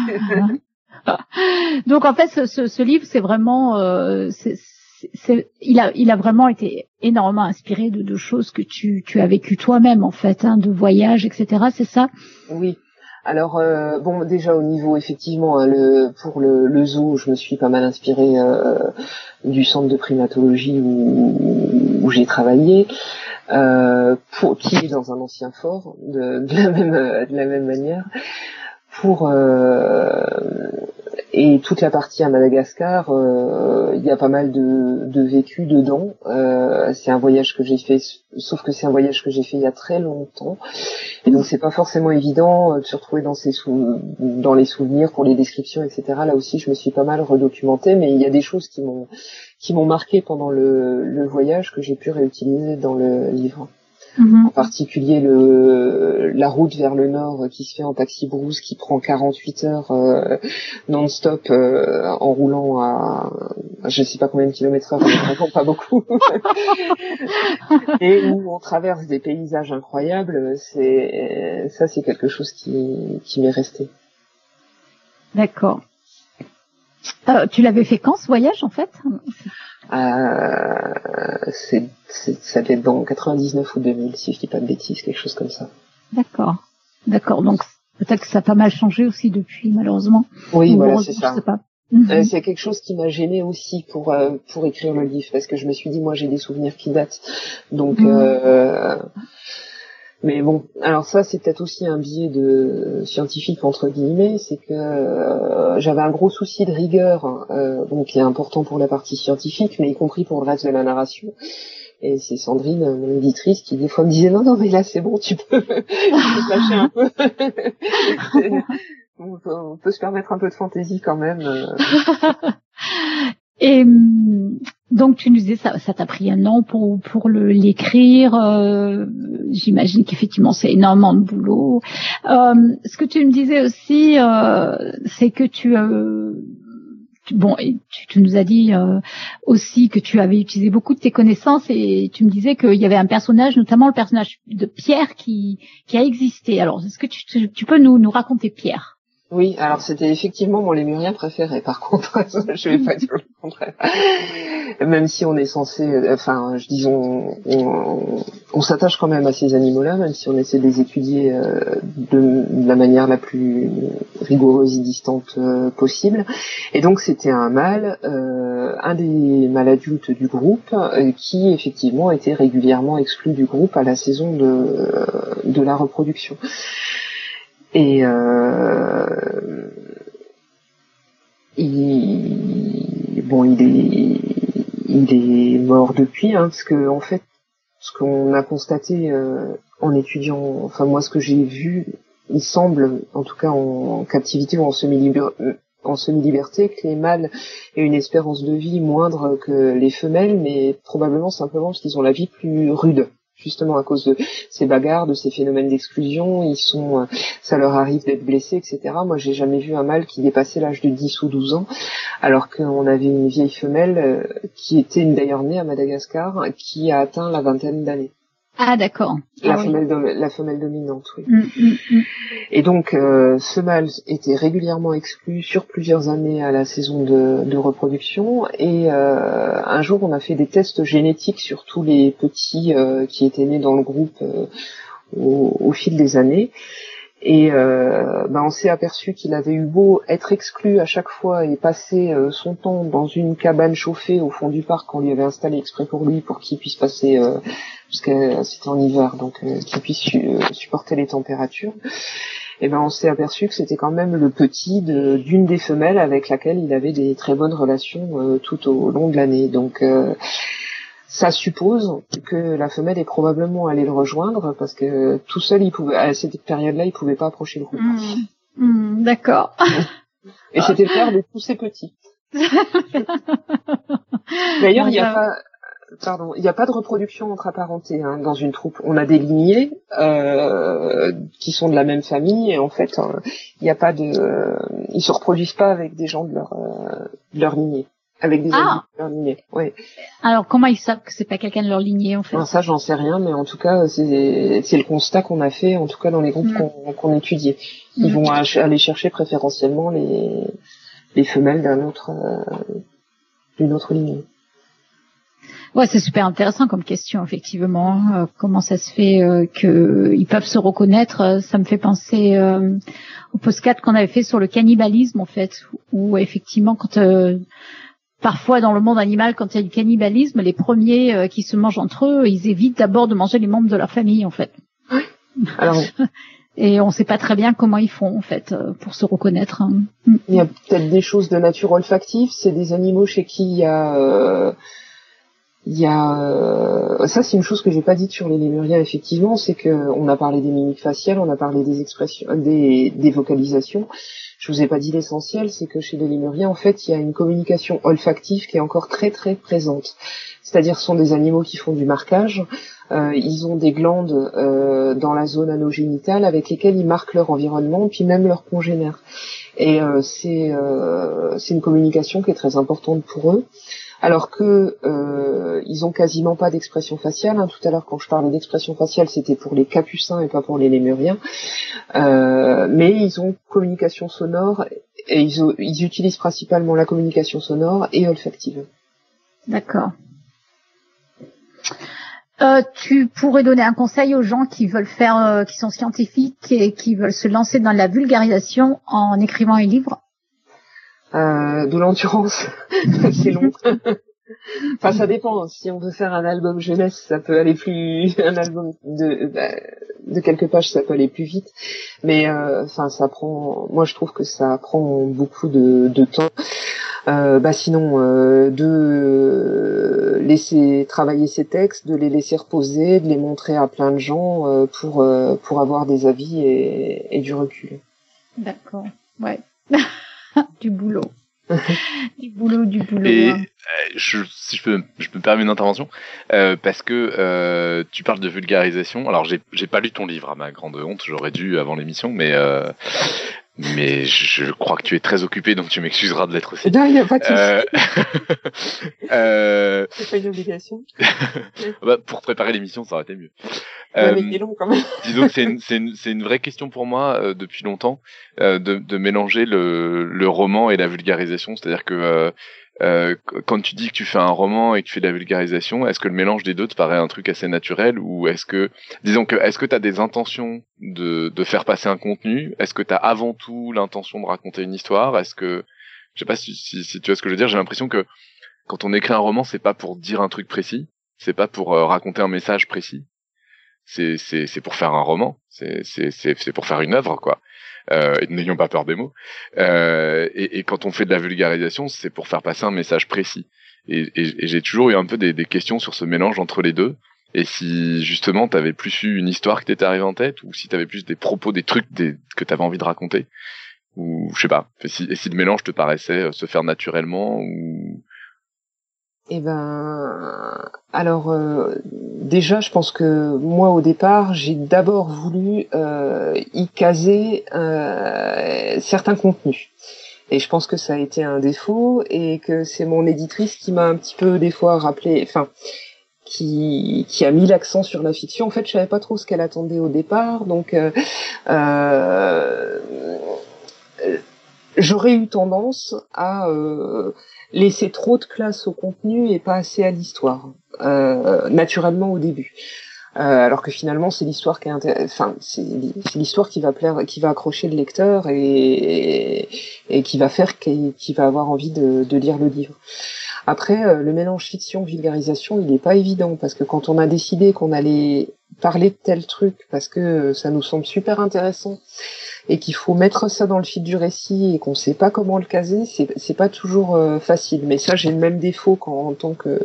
donc en fait, ce, ce, ce livre, c'est vraiment, euh, c'est, il a, il a vraiment été énormément inspiré de, de choses que tu, tu as vécues toi-même en fait, hein, de voyages, etc. C'est ça? Oui, alors euh, bon, déjà au niveau effectivement, hein, pour le, zoo, je me suis pas mal inspirée euh, du centre de primatologie où, j'ai travaillé, euh, pour, qui est dans un ancien fort de la même manière, pour euh, et toute la partie à Madagascar, euh, il y a pas mal de, de vécu dedans. Euh, c'est un voyage que j'ai fait, sauf que c'est un voyage que j'ai fait il y a très longtemps, et donc c'est pas forcément évident euh, de se retrouver dans ces dans les souvenirs pour les descriptions, etc. Là aussi, je me suis pas mal redocumenté, mais il y a des choses qui m'ont qui m'ont marqué pendant le, le voyage que j'ai pu réutiliser dans le livre. Mhm. En particulier le, la route vers le nord qui se fait en taxi brousse qui prend 48 heures euh, non-stop euh, en roulant à je sais pas combien de kilomètres heure, mais pas beaucoup. et où on traverse des paysages incroyables, c'est ça c'est quelque chose qui, qui m'est resté. D'accord. Euh, tu l'avais fait quand ce voyage en fait? Euh, ça devait être dans 99 ou 2000 si je dis pas de bêtises, quelque chose comme ça. D'accord, d'accord. Donc peut-être que ça a pas mal changé aussi depuis malheureusement. Oui, voilà, c'est ça. Sais pas. Euh, c'est quelque chose qui m'a gêné aussi pour euh, pour écrire le livre parce que je me suis dit moi j'ai des souvenirs qui datent donc mhm. Mais bon, alors ça c'est peut-être aussi un biais de scientifique entre guillemets, c'est que euh, j'avais un gros souci de rigueur, euh, donc qui est important pour la partie scientifique, mais y compris pour le reste de la narration. Et c'est Sandrine, mon éditrice, qui des fois me disait non non mais là c'est bon, tu peux, lâcher un peu. on, peut, on, peut, se permettre un peu de fantaisie quand même. Et hum, donc tu nous disais ça, ça t'a pris un an pour pour l'écrire. Euh, J'imagine qu'effectivement c'est énormément de boulot. Euh, ce que tu me disais aussi, euh, c'est que tu euh, bon, tu, nous as dit euh, aussi que tu avais utilisé beaucoup de tes connaissances et tu me disais qu'il y avait un personnage, notamment le personnage de Pierre, qui, qui a existé. Alors, est-ce que tu, peux nous raconter Pierre? Oui, alors c'était effectivement mon lémurien préféré. Par contre, je vais pas dire le contraire. Même si on est censé, enfin, je disons, on, s'attache quand même à ces animaux-là, même si on essaie de les étudier euh, de, la manière la plus rigoureuse et distante euh, possible. Et donc c'était un mâle, euh, un des mâles adultes du groupe, qui effectivement était régulièrement exclu du groupe à la saison de la reproduction. Et euh, il, bon, il est, il est mort depuis, hein, parce que en fait, ce qu'on a constaté euh, en étudiant, enfin moi, ce que j'ai vu, il semble, en tout cas en, captivité ou en semi-liberté, que les mâles aient une espérance de vie moindre que les femelles, mais probablement simplement parce qu'ils ont la vie plus rude justement à cause de ces bagarres, de ces phénomènes d'exclusion, ils sont, euh, ça leur arrive d'être blessés, etc. Moi, j'ai jamais vu un mâle qui dépassait l'âge de 10 ou 12 ans, alors qu'on avait une vieille femelle euh, qui était d'ailleurs née à Madagascar, qui a atteint la vingtaine d'années. Ah d'accord. La, ah femelle la femelle dominante, oui. Mm, mm, mm. Et donc euh, ce mâle était régulièrement exclu sur plusieurs années à la saison de, de reproduction. Et euh, un jour, on a fait des tests génétiques sur tous les petits euh, qui étaient nés dans le groupe au, au, fil des années. Et euh, ben on s'est aperçu qu'il avait eu beau être exclu à chaque fois et passer euh, son temps dans une cabane chauffée au fond du parc qu'on lui avait installé exprès pour lui, pour qu'il puisse passer, euh, parce que c'était en hiver, donc euh, qu'il puisse supporter les températures. Et ben on s'est aperçu que c'était quand même le petit d'une des femelles avec laquelle il avait des très bonnes relations tout au long de l'année. Donc ça suppose que la femelle est probablement allée le rejoindre parce que tout seul, il pouvait, à cette période-là, il pouvait pas approcher le groupe. Hmm. Hmm, d'accord. Et c'était le père de tous ces petits. D'ailleurs, il n'y a pas, pardon, il n'y a pas de reproduction entre apparentés hein, dans une troupe. On a des lignées euh, qui sont de la même famille et en fait, hein, il n'y a pas de, euh, ils se reproduisent pas avec des gens de leur, euh, de leur lignée. Avec des ah. de leur lignée, oui. Alors comment ils savent que c'est pas quelqu'un de leur lignée en fait? Ça j'en sais rien, mais en tout cas c'est le constat qu'on a fait, en tout cas dans les groupes mm. qu'on étudiait. Ils mm. vont aller chercher préférentiellement les les femelles d'un autre euh, d'une autre lignée. Ouais, c'est super intéressant comme question, effectivement. Euh, comment ça se fait euh, qu'ils peuvent se reconnaître Ça me fait penser euh, au postcard qu'on avait fait sur le cannibalisme, en fait, où effectivement, quand parfois dans le monde animal, quand il y a du cannibalisme, les premiers euh, qui se mangent entre eux, ils évitent d'abord de manger les membres de leur famille, en fait. Alors, et on ne sait pas très bien comment ils font, en fait, euh, pour se reconnaître. Hein. Il y a peut-être des choses de nature olfactive. C'est des animaux chez qui il y a euh, il y a ça c'est une chose que j'ai pas dite sur les lémuriens effectivement c'est que on a parlé des mimiques faciales on a parlé des expressions des, des vocalisations je vous ai pas dit l'essentiel, c'est que chez les lémuriens, en fait, il y a une communication olfactive qui est encore très très présente. C'est-à-dire, ce sont des animaux qui font du marquage. Euh, ils ont des glandes euh, dans la zone anogénitale avec lesquelles ils marquent leur environnement, puis même leurs congénères. Et euh, c'est c'est une communication qui est très importante pour eux alors que euh, ils ont quasiment pas d'expression faciale. Hein. Tout à l'heure, quand je parlais d'expression faciale, c'était pour les capucins et pas pour les lémuriens. Euh, mais ils ont communication sonore et ils, utilisent principalement la communication sonore et olfactive. D'accord. Euh, tu pourrais donner un conseil aux gens qui veulent faire, euh, qui sont scientifiques et qui veulent se lancer dans la vulgarisation en écrivant un livre? Euh, de l'endurance. c'est long. enfin, ça dépend. Si on veut faire un album jeunesse, ça peut aller plus. Un album de bah, de quelques pages, ça peut aller plus vite. Mais euh, enfin, ça prend. Moi, je trouve que ça prend beaucoup de, de temps. Euh, bah sinon, euh, de laisser travailler ces textes, de les laisser reposer, de les montrer à plein de gens euh, pour pour avoir des avis et, et du recul. D'accord. Ouais. du boulot. du boulot, du boulot. Et hein. euh, je, si je peux, je peux me permettre une intervention euh, parce que euh, tu parles de vulgarisation. Alors j'ai, j'ai pas lu ton livre à ma grande honte. J'aurais dû avant l'émission, mais euh, mais je crois que tu es très occupé, donc tu m'excuseras de l'être aussi. Non, il n'y a pas de souci. Euh, euh, C'est pas une obligation. bah, pour préparer l'émission, ça aurait été mieux. Ouais, Euh, il est long quand même. disons que c'est une, vraie question pour moi euh, depuis longtemps euh, de, de mélanger le, le roman et la vulgarisation. C'est-à-dire que euh, quand tu dis que tu fais un roman et que tu fais de la vulgarisation, est-ce que le mélange des deux te paraît un truc assez naturel ou est-ce que, disons que, est-ce que tu as des intentions de, faire passer un contenu? Est-ce que tu as avant tout l'intention de raconter une histoire? Est-ce que, je sais pas si, si, si tu vois ce que je veux dire, j'ai l'impression que quand on écrit un roman, c'est pas pour dire un truc précis, c'est pas pour euh, raconter un message précis c'est c'est pour faire un roman, c'est c'est c'est pour faire une œuvre quoi. Euh, n'ayons pas peur des mots. Euh, et, et quand on fait de la vulgarisation, c'est pour faire passer un message précis. Et, et, et j'ai toujours eu un peu des, des questions sur ce mélange entre les deux. Et si justement t'avais plus eu une histoire qui t'était arrivée en tête, ou si t'avais plus des propos, des trucs des, que t'avais envie de raconter, ou je sais pas. Et si, et si le mélange te paraissait euh, se faire naturellement, ou Eh ben, alors euh, déjà, je pense que moi au départ, j'ai d'abord voulu euh, y caser euh, certains contenus. Et je pense que ça a été un défaut et que c'est mon éditrice qui m'a un petit peu des fois rappelé, enfin, qui, qui a mis l'accent sur la fiction. En fait, je savais pas trop ce qu'elle attendait au départ, donc j'aurais eu tendance à laisser trop de place au contenu et pas assez à l'histoire, euh, naturellement au début. Euh, alors que finalement c'est l'histoire qui est enfin c'est l'histoire qui va plaire qui va accrocher le lecteur et qui va faire va avoir envie de, lire le livre. Après euh, le mélange fiction vulgarisation il n'est pas évident parce que quand on a décidé qu'on allait parler de tel truc parce que ça nous semble super intéressant et qu'il faut mettre ça dans le fil du récit et qu'on sait pas comment le caser, c'est pas toujours euh, facile. Mais ça, j'ai le même défaut quand en tant que,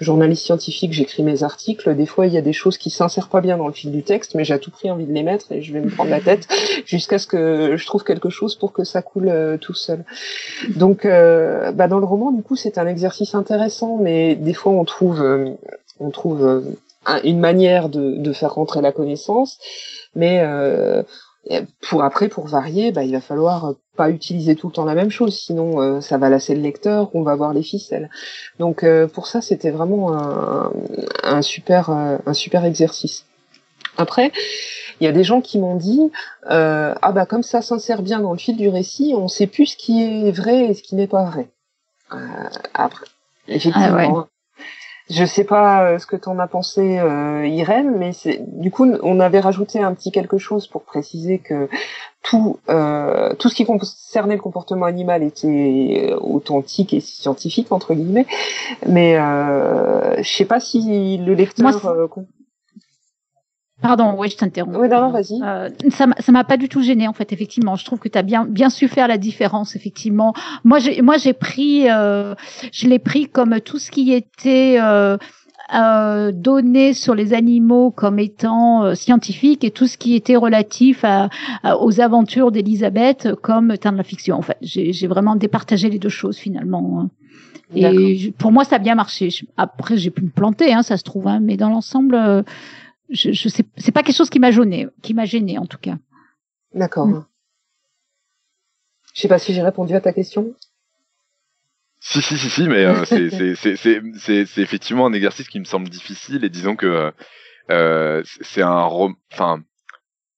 journaliste scientifique, j'écris mes articles. Des fois, il y a des choses qui s'insèrent pas bien dans le fil du texte, mais j'ai à tout prix envie de les mettre et je vais me prendre la tête jusqu'à ce que je trouve quelque chose pour que ça coule euh, tout seul. Donc, euh, bah dans le roman, du coup, c'est un exercice intéressant, mais des fois, on trouve, on trouve un- une manière de, faire rentrer la connaissance, mais et pour après, pour varier, bah, il va falloir euh, pas utiliser tout le temps la même chose, sinon euh, ça va lasser le lecteur, on va voir les ficelles. Donc euh, pour ça, c'était vraiment un, un super euh, un super exercice. Après, il y a des gens qui m'ont dit euh, ah bah comme ça s'insère bien dans le fil du récit, on sait plus ce qui est vrai et ce qui n'est pas vrai. Euh, après, effectivement. Ah ouais. Je sais pas euh, ce que t'en as pensé, euh, Irène, mais c'est du coup on avait rajouté un petit quelque chose pour préciser que tout euh, tout ce qui concernait le comportement animal était euh, authentique et scientifique entre guillemets, mais euh, je sais pas si le lecteur. Moi, euh, Pardon, oui, je t'interromps. Oui, non, non, vas-y. Euh, ça ça m'a pas du tout gêné en fait. Effectivement, je trouve que tu as bien bien su faire la différence. Effectivement, moi j'ai moi j'ai pris euh, je l'ai pris comme tout ce qui était euh, euh, donné sur les animaux comme étant euh, scientifique et tout ce qui était relatif à, à- aux aventures d'Elisabeth comme étant de la fiction. En fait, j'ai j'ai vraiment départagé les deux choses finalement. hein. Et pour moi, ça a bien marché. Après, j'ai pu me planter, hein, ça se trouve, hein, mais dans l'ensemble, euh, je, je sais, c'est pas quelque chose qui m'a gêné, qui m'a gêné en tout cas. D'accord. Mm. Je sais pas si j'ai répondu à ta question. Si, si, si, si, mais euh, c'est, c'est, c'est, c'est, c'est, c'est effectivement un exercice qui me semble difficile et disons que euh, c'est- un rom... Enfin,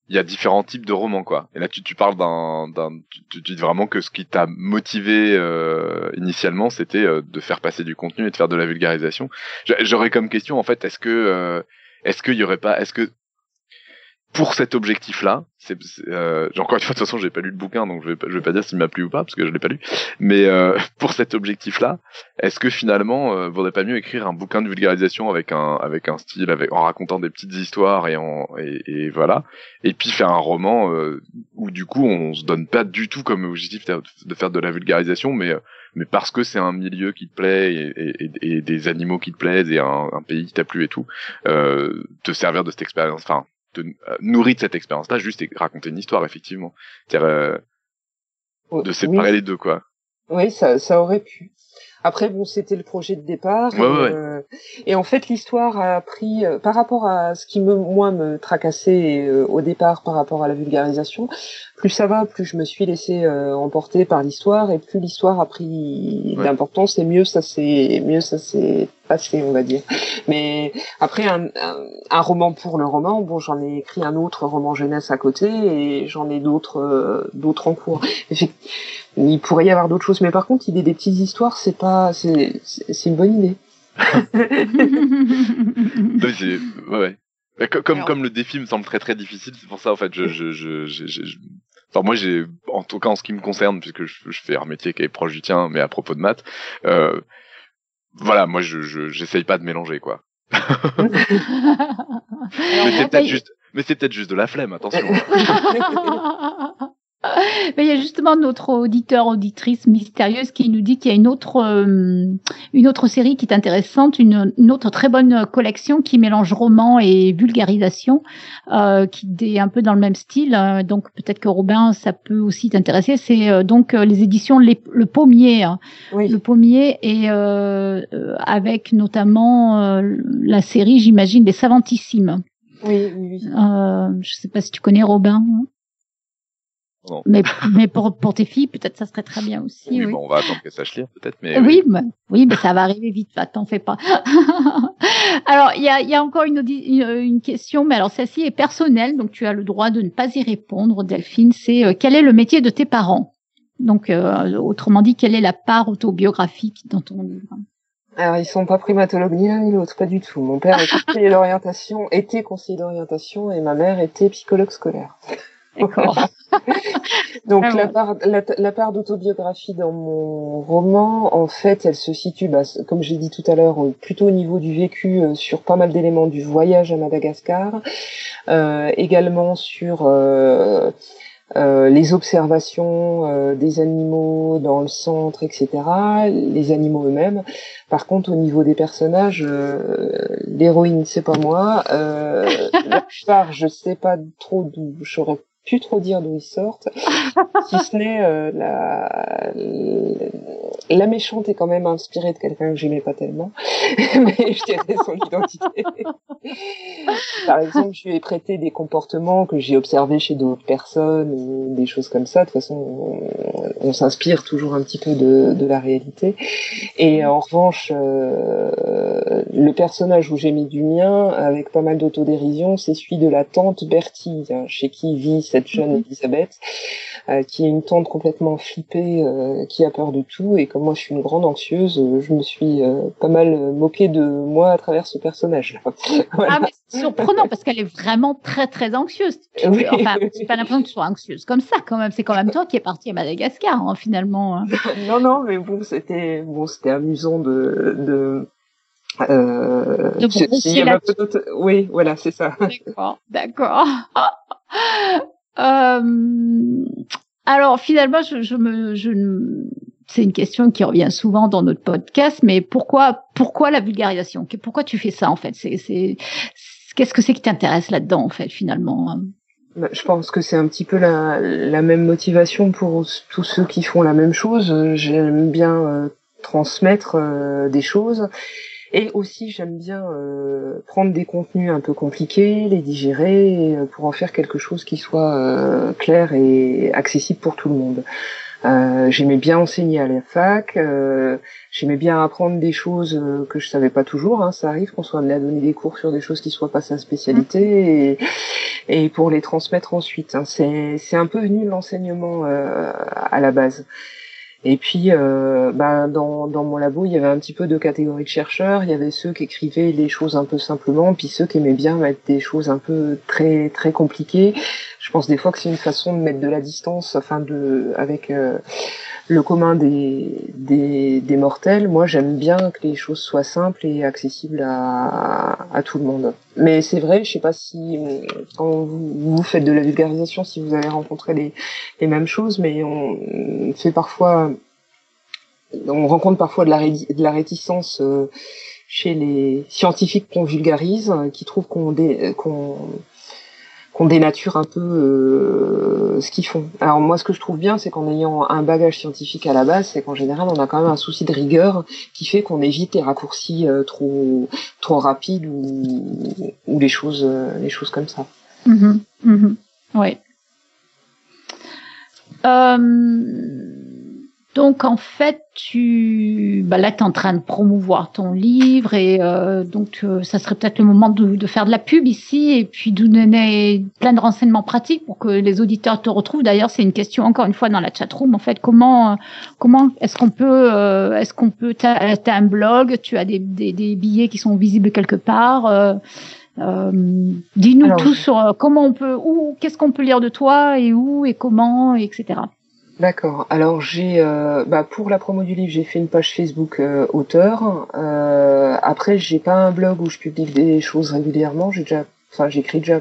il y a différents types de romans, quoi. Et là, tu, tu parles d'un... d'un tu, tu dis vraiment que ce qui t'a motivé euh, initialement, c'était euh, de faire passer du contenu et de faire de la vulgarisation. J'a- J'aurais comme question, en fait, est-ce que... est-ce qu'il y aurait pas... Est-ce que pour cet objectif-là, c'est, euh, encore une fois, de toute façon, j'ai pas lu le bouquin, donc je vais pas, je vais pas dire s'il m'a plu ou pas, parce que je l'ai pas lu. Mais euh, pour cet objectif-là, est-ce que finalement, euh, vaudrait pas mieux écrire un bouquin de vulgarisation avec un avec un style, en racontant des petites histoires et en et, voilà, et puis faire un roman euh, où du coup on se donne pas du tout comme objectif de de faire de la vulgarisation, mais euh, mais parce que c'est un milieu qui te plaît et, et, et- et des animaux qui te plaisent et un, un pays qui t'a plu et tout, euh, te servir de cette expérience, enfin te euh, nourrir de cette expérience-là, juste et raconter une histoire effectivement, C'est-à-dire, euh, de séparer Oui. les deux quoi. Oui, ça, ça aurait pu. Après, bon, c'était le projet de départ. Ouais, ouais. euh, et en fait, l'histoire a pris, euh, par rapport à ce qui me, moi, me tracassait euh, au départ par rapport à la vulgarisation, plus ça va, plus je me suis laissé euh, emporter par l'histoire, et plus l'histoire a pris Ouais. d'importance, et mieux ça s'est, mieux ça s'est passé, on va dire. Mais après, un, un, un roman pour le roman, bon, j'en ai écrit un autre roman jeunesse à côté, et j'en ai d'autres, euh, d'autres en cours. Il pourrait y avoir d'autres choses, mais par contre, l'idée des petites histoires, c'est pas, c'est, c'est une bonne idée. Oui, ouais. Comme Alors- comme le défi me semble très très difficile, c'est pour ça en fait je je je, je, je- je- Enfin, moi j'ai en tout cas en ce qui me concerne puisque je, je fais un métier qui est proche du tien mais à propos de maths euh, voilà moi je je- j'essaye pas de mélanger quoi. Mais c'est peut-être juste mais c'est peut-être juste de la flemme attention Mais il y a justement notre auditeur, auditrice mystérieuse qui nous dit qu'il y a une autre, euh, une autre série qui est intéressante, une, une autre très bonne collection qui mélange roman et vulgarisation, euh, qui est un peu dans le même style. donc peut-être que Robin, ça peut aussi t'intéresser. C'est euh, donc euh, les éditions Les- Le Pommier. hein. Oui. Le Pommier et euh, avec notamment euh, la série, j'imagine, Les Savantissimes. Oui, oui, oui. Euh, je sais pas si tu connais Robin. Non. Mais, mais pour, pour tes filles, peut-être ça serait très bien aussi. oui, oui. bon on va attendre qu'elle sache lire peut-être mais Oui, mais, oui, mais ça va arriver vite, va, t'en fais pas. alors, il y a, il y a encore une, audi- une, une question, mais alors celle-ci est personnelle, donc tu as le droit de ne pas y répondre, Delphine. C'est euh, quel est le métier de tes parents? Donc, euh, autrement dit, quelle est la part autobiographique dans ton livre? Alors, ils sont pas primatologues ni l'un ni l'autre, pas du tout. Mon père était conseiller d'orientation, était conseiller d'orientation, et ma mère était psychologue scolaire. D'accord. Donc Ah la part, la, la part d'autobiographie dans mon roman, en fait, elle se situe, bah, comme j'ai dit tout à l'heure, euh, plutôt au niveau du vécu euh, sur pas mal d'éléments du voyage à Madagascar, euh, également sur euh, euh, les observations euh, des animaux dans le centre, etc., les animaux eux-mêmes. Par contre, au niveau des personnages, euh, l'héroïne, c'est pas moi. Euh, la plupart, je sais pas trop d'où, je saurais plus trop dire d'où ils sortent, si ce n'est euh, la, la méchante est quand même inspirée de quelqu'un que j'aimais pas tellement, mais je dirais son identité. Par exemple, je lui ai prêté des comportements que j'ai observés chez d'autres personnes ou des choses comme ça. De toute façon, on, on s'inspire toujours un petit peu de, de la réalité. Et en revanche, euh, le personnage où j'ai mis du mien, avec pas mal d'autodérision, c'est celui de la tante Bertie, hein, chez qui vit cette jeune Mhm. Elisabeth, euh, qui est une tante complètement flippée, euh, qui a peur de tout. Et comme moi, je suis une grande anxieuse, euh, je me suis euh, pas mal moquée de moi à travers ce personnage. Voilà. Ah, mais c'est surprenant parce qu'elle est vraiment très très anxieuse. Tu- Oui. Enfin, j'ai pas l'impression que tu sois anxieuse comme ça quand même. C'est quand même toi qui es parti à Madagascar hein, finalement. hein. non, non, mais bon, c'était bon, c'était amusant de de. Euh, De d'auto- Oui, voilà, c'est ça. D'accord, d'accord. Euh, alors finalement, je, me, je, c'est une question qui revient souvent dans notre podcast, mais pourquoi, pourquoi la vulgarisation? Pourquoi tu fais ça en fait? C'est, c'est, qu'est-ce que c'est qui t'intéresse là-dedans en fait finalement? Bah, Je pense que c'est un petit peu la, la même motivation pour tous ceux qui font la même chose. J'aime bien euh, transmettre euh, des choses. Et aussi, j'aime bien euh, prendre des contenus un peu compliqués, les digérer, euh, pour en faire quelque chose qui soit euh, clair et accessible pour tout le monde. Euh, j'aimais bien enseigner à la fac, euh, j'aimais bien apprendre des choses euh, que je savais pas toujours. Hein, ça arrive qu'on soit amené à donner des cours sur des choses qui soient pas sa spécialité, et, et pour les transmettre ensuite. Hein. C'est c'est un peu venu de l'enseignement euh, à la base. Et puis, bah, dans, dans mon labo, il y avait un petit peu deux catégories de chercheurs. Il y avait ceux qui écrivaient les choses un peu simplement, puis ceux qui aimaient bien mettre des choses un peu très très compliquées. Je pense des fois que c'est une façon de mettre de la distance, enfin de avec euh, le commun des, des des mortels. Moi, j'aime bien que les choses soient simples et accessibles à à tout le monde. Mais c'est vrai, je sais pas si quand vous, faites de la vulgarisation, si vous avez rencontré les les mêmes choses, mais on fait parfois, on rencontre parfois de la, de la réticence euh, chez les scientifiques qu'on vulgarise, qui trouvent qu'on qu'on qu'on dénature un peu euh, ce qu'ils font. Alors moi, ce que je trouve bien, c'est qu'en ayant un bagage scientifique à la base, c'est qu'en général, on a quand même un souci de rigueur qui fait qu'on évite les raccourcis euh, trop trop rapides ou, les choses euh, les choses comme ça. Mhm, mhm. Oui. Euh, donc en fait, tu, bah là, tu es en train de promouvoir ton livre et euh, donc euh, ça serait peut-être le moment de, de, faire de la pub ici et puis de donner plein de renseignements pratiques pour que les auditeurs te retrouvent. D'ailleurs, c'est une question encore une fois dans la chat room. En fait, comment comment est-ce qu'on peut euh, est-ce qu'on peut t'as as un blog, tu as des, des, des, billets qui sont visibles quelque part. Euh, euh, Dis-nous tout sur comment on peut, où, qu'est-ce qu'on peut lire de toi et où et comment, etc. D'accord. Alors j'ai, euh, bah, pour la promo du livre, j'ai fait une page Facebook euh, auteur. Euh, après, j'ai pas un blog où je publie des choses régulièrement. J'ai déjà, enfin, j'écris déjà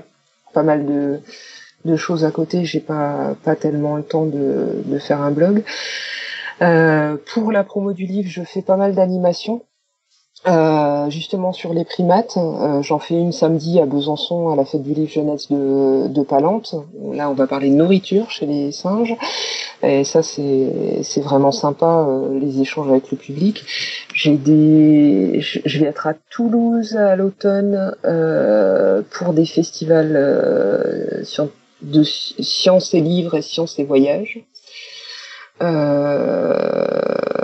pas mal de, de choses à côté. J'ai pas pas tellement le temps de, de faire un blog. Euh, pour la promo du livre, je fais pas mal d'animations. Euh, justement sur les primates, euh, j'en fais une samedi à Besançon à la fête du livre jeunesse de, de Palante. Là, on va parler nourriture chez les singes, et ça c'est c'est vraiment sympa euh, les échanges avec le public. J'ai des, je vais être à Toulouse à l'automne euh, pour des festivals euh, de sciences et livres et sciences et voyages. Euh,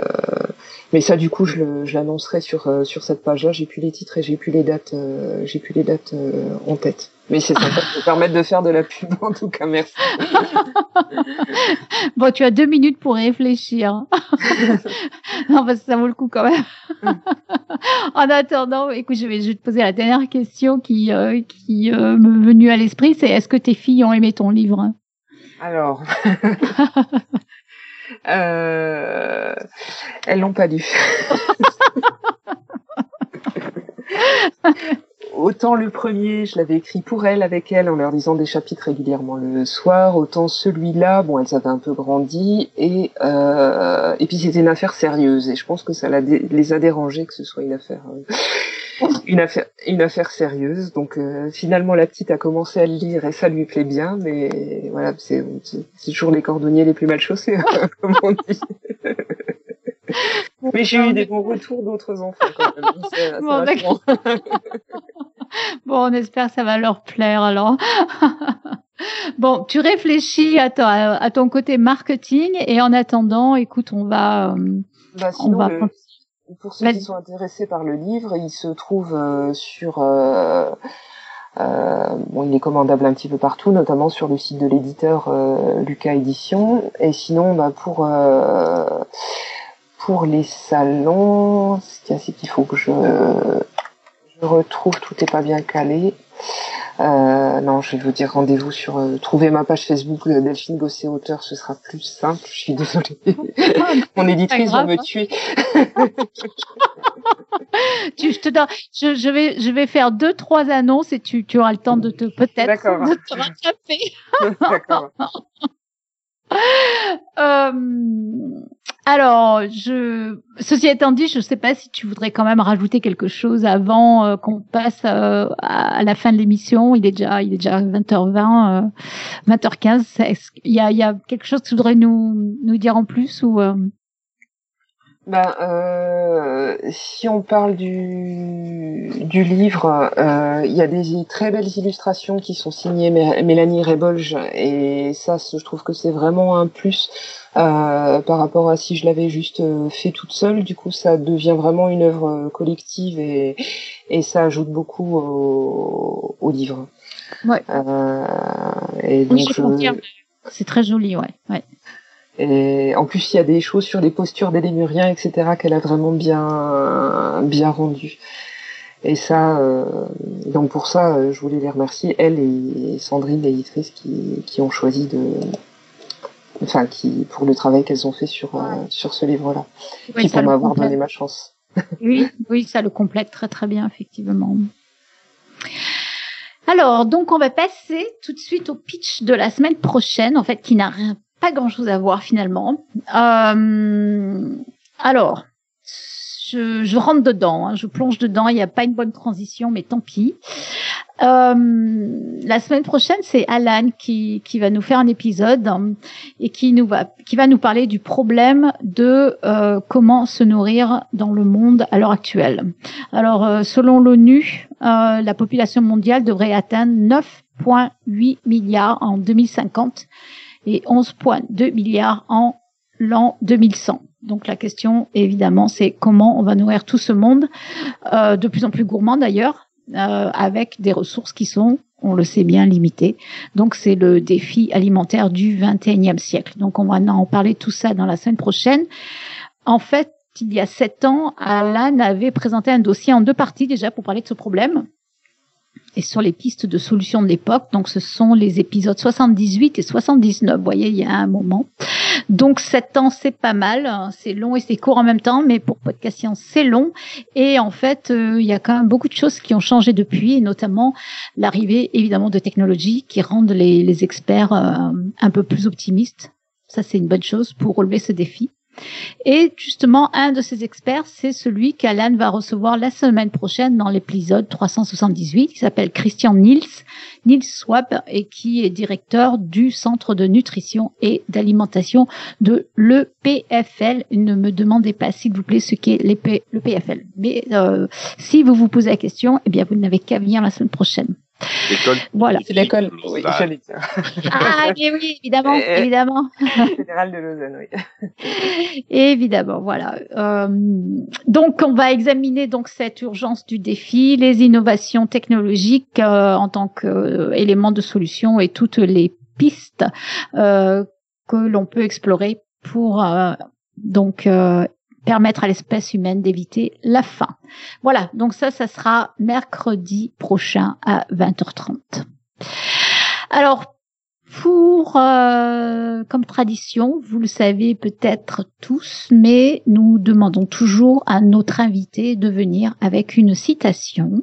mais ça, du coup, je l'annoncerai sur euh, sur cette page-là. J'ai plus les titres et j'ai plus les dates. Euh, j'ai plus les dates euh, en tête. Mais c'est sympa de permettre de faire de la pub en tout cas. Merci. bon, tu as deux minutes pour réfléchir. non, parce que ça vaut le coup quand même. en attendant, écoute, je vais, je vais te poser la dernière question qui qui m'est venue à l'esprit. C'est est-ce que tes filles ont aimé ton livre? Alors. Euh, elles l'ont pas lu. autant le premier, je l'avais écrit pour elles, avec elles, en leur lisant des chapitres régulièrement le soir, autant celui-là, bon, elles avaient un peu grandi, et, euh, et puis c'était une affaire sérieuse, et je pense que ça les a dérangés que ce soit une affaire euh, une affaire, une affaire sérieuse. Donc euh, finalement, la petite a commencé à le lire et ça lui plaît bien, mais voilà, c'est toujours les cordonniers les plus mal chaussés, hein, comme on dit. mais j'ai eu des bons retours d'autres enfants quand même. bon, bon, on espère que ça va leur plaire alors. bon, tu réfléchis à, ton, à ton côté marketing et en attendant, écoute, on va, euh, bah, sinon, on va pour ceux qui sont intéressés par le livre, il se trouve euh, sur euh, euh, bon, il est commandable un petit peu partout, notamment sur le site de l'éditeur euh, Lucas Édition. Et sinon, bah, pour euh, pour les salons, c'est qu'il faut que je, je retrouve, tout est pas bien calé. Euh, non, je vais vous dire rendez-vous sur euh, trouver ma page Facebook de Delphine Gosset auteur, ce sera plus simple. Je suis désolée. Mon éditrice va me hein. tuer. tu, je te donne, je, je, vais, je vais faire deux, trois annonces et tu, tu auras le temps de te peut-être de te rattraper. D'accord. Euh, alors, je, ceci étant dit, je ne sais pas si tu voudrais quand même rajouter quelque chose avant euh, qu'on passe euh, à, la fin de l'émission. Il est déjà, il est déjà 20h20, 20h15. Il y a, il y a quelque chose que tu voudrais nous, nous dire en plus ou? Ben, euh, si on parle du, du livre, euh, il y a des très belles illustrations qui sont signées Mélanie Rebolge et ça, je trouve que c'est vraiment un plus euh, par rapport à si je l'avais juste euh, fait toute seule. Du coup, ça devient vraiment une œuvre euh, collective et, et ça ajoute beaucoup au, au livre. Ouais. Euh, et donc, oui, je confirme. C'est très joli, ouais. ouais. Et en plus, il y a des choses sur les postures des lémuriens, etc., qu'elle a vraiment bien, bien rendu. Et ça, euh, donc pour ça, euh, je voulais les remercier, elle et Sandrine, l'éditrice, qui, qui ont choisi de, enfin, qui pour le travail qu'elles ont fait sur euh, sur ce livre-là, oui, qui pour m'avoir donné ma chance. oui, oui, ça le complète très très bien, effectivement. Alors, donc on va passer tout de suite au pitch de la semaine prochaine, en fait, qui n'a rien pas grand chose à voir finalement. Euh, alors, je, je rentre dedans, hein, je plonge dedans. Il n'y a pas une bonne transition, mais tant pis. Euh, la semaine prochaine, c'est Alan qui, qui va nous faire un épisode hein, et qui nous va qui va nous parler du problème de euh, comment se nourrir dans le monde à l'heure actuelle. Alors, euh, selon l'ONU, euh, la population mondiale devrait atteindre 9,8 milliards en 2050 et 11,2 milliards en l'an 2100. Donc la question, évidemment, c'est comment on va nourrir tout ce monde, euh, de plus en plus gourmand d'ailleurs, euh, avec des ressources qui sont, on le sait bien, limitées. Donc c'est le défi alimentaire du 21e siècle. Donc on va en parler tout ça dans la semaine prochaine. En fait, il y a sept ans, Alan avait présenté un dossier en deux parties déjà pour parler de ce problème et sur les pistes de solutions de l'époque. Donc, ce sont les épisodes 78 et 79. Vous voyez, il y a un moment. Donc, sept ans, c'est pas mal. C'est long et c'est court en même temps, mais pour Podcast Science, c'est long. Et en fait, euh, il y a quand même beaucoup de choses qui ont changé depuis, et notamment l'arrivée, évidemment, de technologies qui rendent les, les experts euh, un peu plus optimistes. Ça, c'est une bonne chose pour relever ce défi. Et justement, un de ces experts, c'est celui qu'Alan va recevoir la semaine prochaine dans l'épisode 378, qui s'appelle Christian Niels, Niels Swab, et qui est directeur du Centre de nutrition et d'alimentation de l'EPFL. Ne me demandez pas, s'il vous plaît, ce qu'est le PFL. Mais euh, si vous vous posez la question, eh bien, vous n'avez qu'à venir la semaine prochaine. L'école. Voilà. C'est l'école. Oui, j'allais dire. Ah, mais oui, évidemment, Euh, évidemment. Fédérale de Lausanne, oui. Évidemment, voilà. Euh, donc, on va examiner donc cette urgence du défi, les innovations technologiques euh, en tant qu'élément de solution et toutes les pistes euh, que l'on peut explorer pour euh, donc euh, permettre à l'espèce humaine d'éviter la faim. Voilà, donc ça, ça sera mercredi prochain à 20h30. Alors, pour, euh, comme tradition, vous le savez peut-être tous, mais nous demandons toujours à notre invité de venir avec une citation.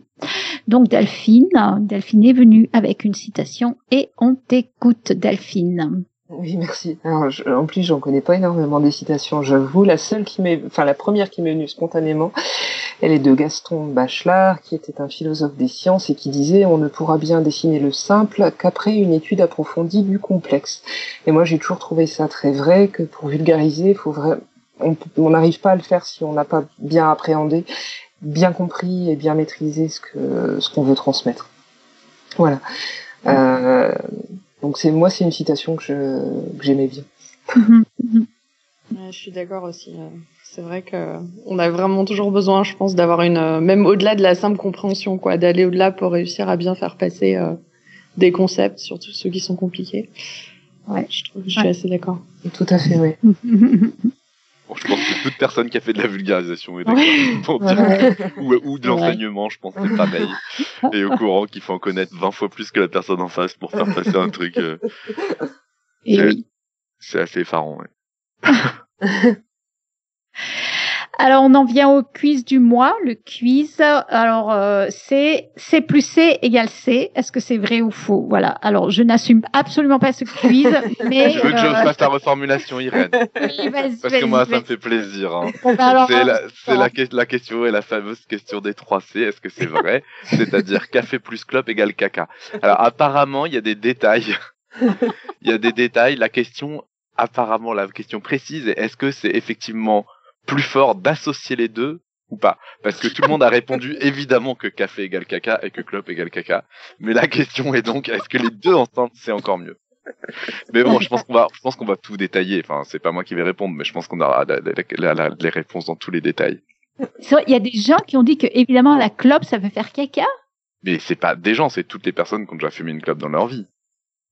Donc Delphine, Delphine est venue avec une citation et on t'écoute Delphine. Oui, merci. Alors, je- en plus, j'en connais pas énormément des citations, j'avoue. La seule qui m'est, enfin, la première qui m'est venue spontanément, elle est de Gaston Bachelard, qui était un philosophe des sciences et qui disait on ne pourra bien dessiner le simple qu'après une étude approfondie du complexe. Et moi, j'ai toujours trouvé ça très vrai, que pour vulgariser, faut vrai, on on n'arrive pas à le faire si on n'a pas bien appréhendé, bien compris et bien maîtrisé ce que, ce qu'on veut transmettre. Voilà. Euh, donc c'est moi, c'est une citation que j'aimais bien. Ouais, je suis d'accord aussi. euh, C'est vrai que on a vraiment toujours besoin, je pense, d'avoir une, euh, même au-delà de la simple compréhension, quoi, d'aller au-delà pour réussir à bien faire passer euh, des concepts, surtout ceux qui sont compliqués. Ouais. je trouve, je suis Ouais. assez d'accord. Tout à fait, oui. Bon, je pense que toute personne qui a fait de la vulgarisation est d'accord. ou, ou de l'enseignement, je pense que c'est pareil. Et au courant qu'il faut en connaître 20 fois plus que la personne en face pour faire passer un truc. euh, Et c'est- oui. c'est assez effarant. Ouais. Alors, on en vient au quiz du mois. Le quiz, alors, euh, c'est C plus C égale C. Est-ce que c'est vrai ou faux? Voilà. Alors, je n'assume absolument pas ce quiz, mais... Je veux que je euh, fasse ta reformulation, Irène. oui, vas-y, Parce que moi, ça me fait plaisir. Hein. C'est la, la, que- la question et la fameuse question des 3 C. Est-ce que c'est vrai? C'est-à-dire café plus clope égale caca. Alors apparemment, il y a des détails. Il y a des détails. La question, apparemment, la question précise est est-ce que c'est effectivement plus fort d'associer les deux ou pas Parce que tout le monde a répondu évidemment que café égale caca et que clope égale caca. Mais la question est donc est-ce que les deux ensemble c'est encore mieux? Mais bon, je pense qu'on va, je pense qu'on va tout détailler. Enfin, c'est pas moi qui vais répondre, mais je pense qu'on aura la- la- la- la- les réponses dans tous les détails. C'est vrai, Il y a des gens qui ont dit que, évidemment, la clope, ça veut faire caca? Mais c'est pas des gens, c'est toutes les personnes qui ont déjà fumé une clope dans leur vie.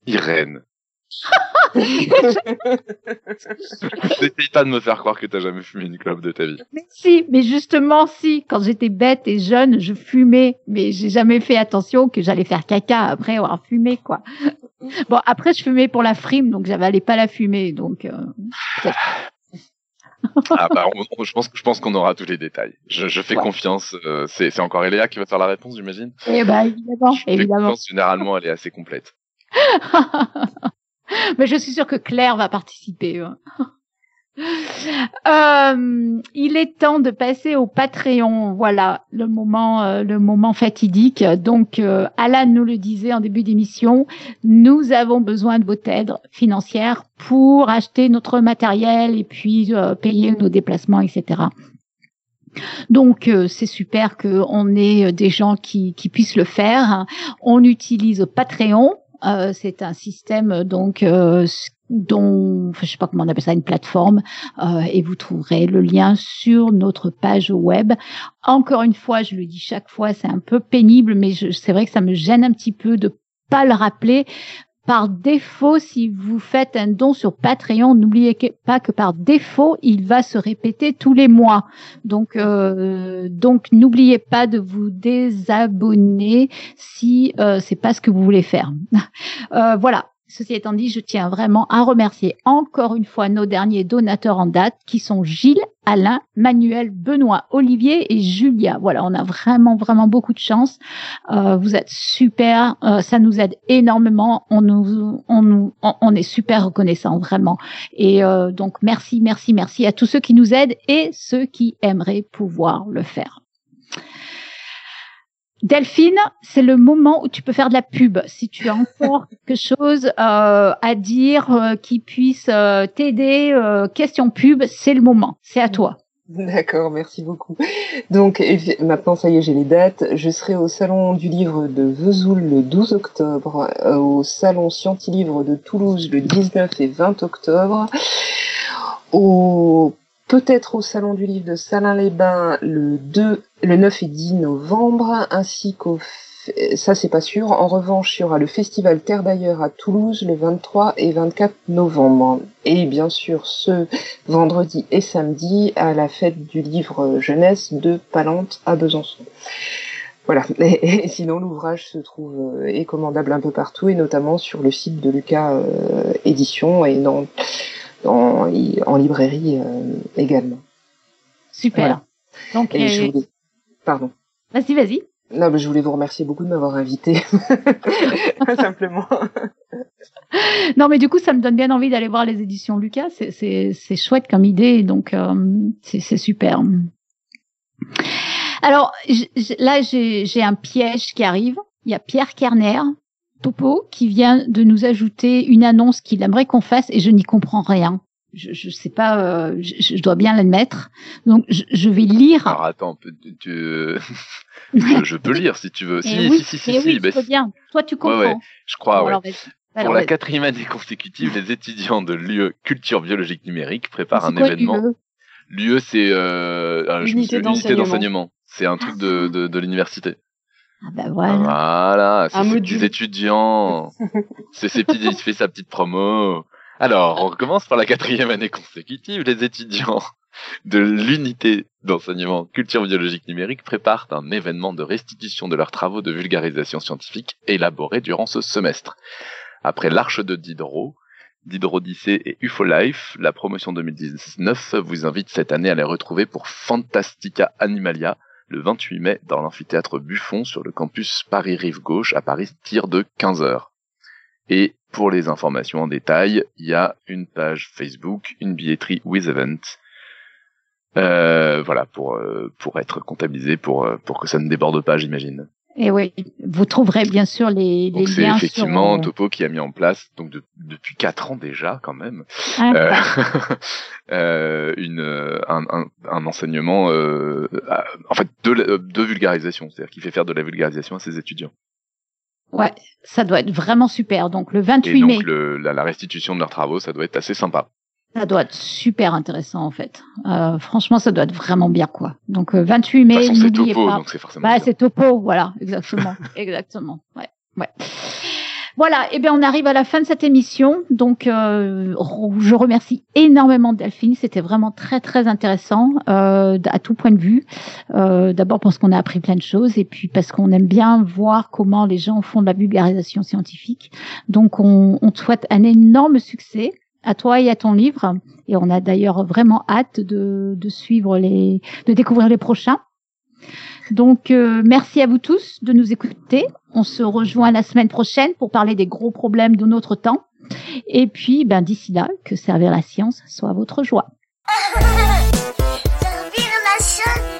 Irène. N'essaye pas de me faire croire que t'as jamais fumé une clope de ta vie. Mais si, mais justement, si, quand j'étais bête et jeune, je fumais, mais j'ai jamais fait attention que j'allais faire caca après avoir fumé, quoi. Bon, après, je fumais pour la frime, donc j'avalais pas la fumée, donc, euh, Ah bah, on- on- je pense, je pense qu'on aura tous les détails. Je, je fais Ouais. confiance. euh, c'est, encore Eléa qui va faire la réponse, j'imagine? eh ben, évidemment, Je évidemment. confiance, généralement, elle est assez complète. mais je suis sûre que Claire va participer. hein. Euh, il est temps de passer au Patreon. Voilà le moment, euh, le moment fatidique. Donc, euh, Alan nous le disait en début d'émission, nous avons besoin de votre aide financière pour acheter notre matériel et puis payer nos déplacements, etc. Donc c'est super qu'on ait des gens qui, qui puissent le faire. On utilise Patreon. C'est un système donc dont, je sais pas comment on appelle ça, une plateforme, euh, et vous trouverez le lien sur notre page web. Encore une fois, je le dis chaque fois, c'est un peu pénible, mais c'est vrai que ça me gêne un petit peu de pas le rappeler. Par défaut, si vous faites un don sur Patreon, n'oubliez pas que par défaut, il va se répéter tous les mois. Donc, euh, donc n'oubliez pas de vous désabonner si euh, c'est pas ce que vous voulez faire. Euh, voilà. Ceci étant dit, je tiens vraiment à remercier encore une fois nos derniers donateurs en date qui sont Gilles, Alain, Manuel, Benoît, Olivier et Julia. Voilà, on a vraiment vraiment beaucoup de chance. Euh, vous êtes super, euh, ça nous aide énormément. On nous on nous on, est super reconnaissants vraiment. Et euh, donc merci merci merci à tous ceux qui nous aident et ceux qui aimeraient pouvoir le faire. Delphine, c'est le moment où tu peux faire de la pub. Si tu as encore quelque chose euh, à dire euh, qui puisse euh, t'aider, question pub, c'est le moment. C'est à toi. D'accord, merci beaucoup. Donc maintenant, ça y est, j'ai les dates. Je serai au Salon du Livre de Vesoul le 12 octobre, au Salon Scientilivre de Toulouse le 19 et 20 octobre, au peut-être au Salon du Livre de Salins-les-Bains le 2, le 9 et 10 novembre, ainsi qu'au ça c'est pas sûr. En revanche, il y aura le festival Terre d'ailleurs à Toulouse le 23 et 24 novembre. Et bien sûr, ce vendredi et samedi à la fête du livre jeunesse de Palante à Besançon. Voilà. Et, sinon, l'ouvrage se trouve euh, est commandable un peu partout et notamment sur le site de Lucas euh, Édition et dans en, librairie euh, également. Super. Donc, je voulais... Pardon. Vas-y, vas-y. Non, mais je voulais vous remercier beaucoup de m'avoir invité, simplement. non, mais du coup, ça me donne bien envie d'aller voir les éditions Lucas. C'est chouette comme idée, donc euh, c'est super. Alors là, j'ai un piège qui arrive. Il y a Pierre Kerner Topo qui vient de nous ajouter une annonce qu'il aimerait qu'on fasse et je n'y comprends rien. Je, je sais pas, euh, je, dois bien l'admettre. Donc je, vais lire. Alors attends, tu, je, peux lire si tu veux. Si, oui, si, si, si, si, oui, bien. Toi, tu comprends. Ouais, je crois, ouais. Pour la quatrième année consécutive, les étudiants de l'UE Culture Biologique Numérique préparent un événement. L'UE, c'est euh, l'unité d'enseignement. C'est un truc de, de, de l'université. Ah bah voilà. Voilà, c'est des étudiants. c'est ses petits, il fait sa petite promo. Alors, on recommence par la quatrième année consécutive. Les étudiants de l'unité d'enseignement culture biologique numérique préparent un événement de restitution de leurs travaux de vulgarisation scientifique élaborés durant ce semestre. Après l'Arche de Diderot, Diderot Odyssée et UFO Life, la promotion 2019 vous invite cette année à les retrouver pour Fantastica Animalia, le 28 mai dans l'amphithéâtre Buffon sur le campus Paris-Rive Gauche à Paris, tir de 15h. Et pour les informations en détail, il y a une page Facebook, une billetterie with event. Euh, voilà, pour, euh, pour être comptabilisé, euh, pour que ça ne déborde pas, j'imagine. Et oui, vous trouverez bien sûr les, les c'est effectivement Topo qui a mis en place, donc depuis quatre ans déjà quand même, ah. euh, euh, une un, un, un enseignement, euh, en fait de, de vulgarisation, c'est-à-dire qui fait faire de la vulgarisation à ses étudiants. Ouais, ça doit être vraiment super. Donc le 28 Et donc, mai. Le, la, la restitution de leurs travaux, ça doit être assez sympa. Ça doit être super intéressant en fait. Euh, franchement, ça doit être vraiment bien quoi. Donc 28 euh, mai, n'oubliez pas. Donc c'est forcément. Bah, c'est topo, voilà, exactement, exactement. Ouais, ouais. Voilà, et eh bien on arrive à la fin de cette émission. Donc euh, je remercie énormément Delphine, c'était vraiment très très intéressant euh, à tout point de vue. Euh, D'abord parce qu'on a appris plein de choses et puis parce qu'on aime bien voir comment les gens font de la vulgarisation scientifique. Donc on, on te souhaite un énorme succès à toi et à ton livre. Et on a d'ailleurs vraiment hâte de, de suivre les, de découvrir les prochains. Donc, euh, merci à vous tous de nous écouter. On se rejoint la semaine prochaine pour parler des gros problèmes de notre temps. Et puis, ben, d'ici là, que servir la science soit votre joie.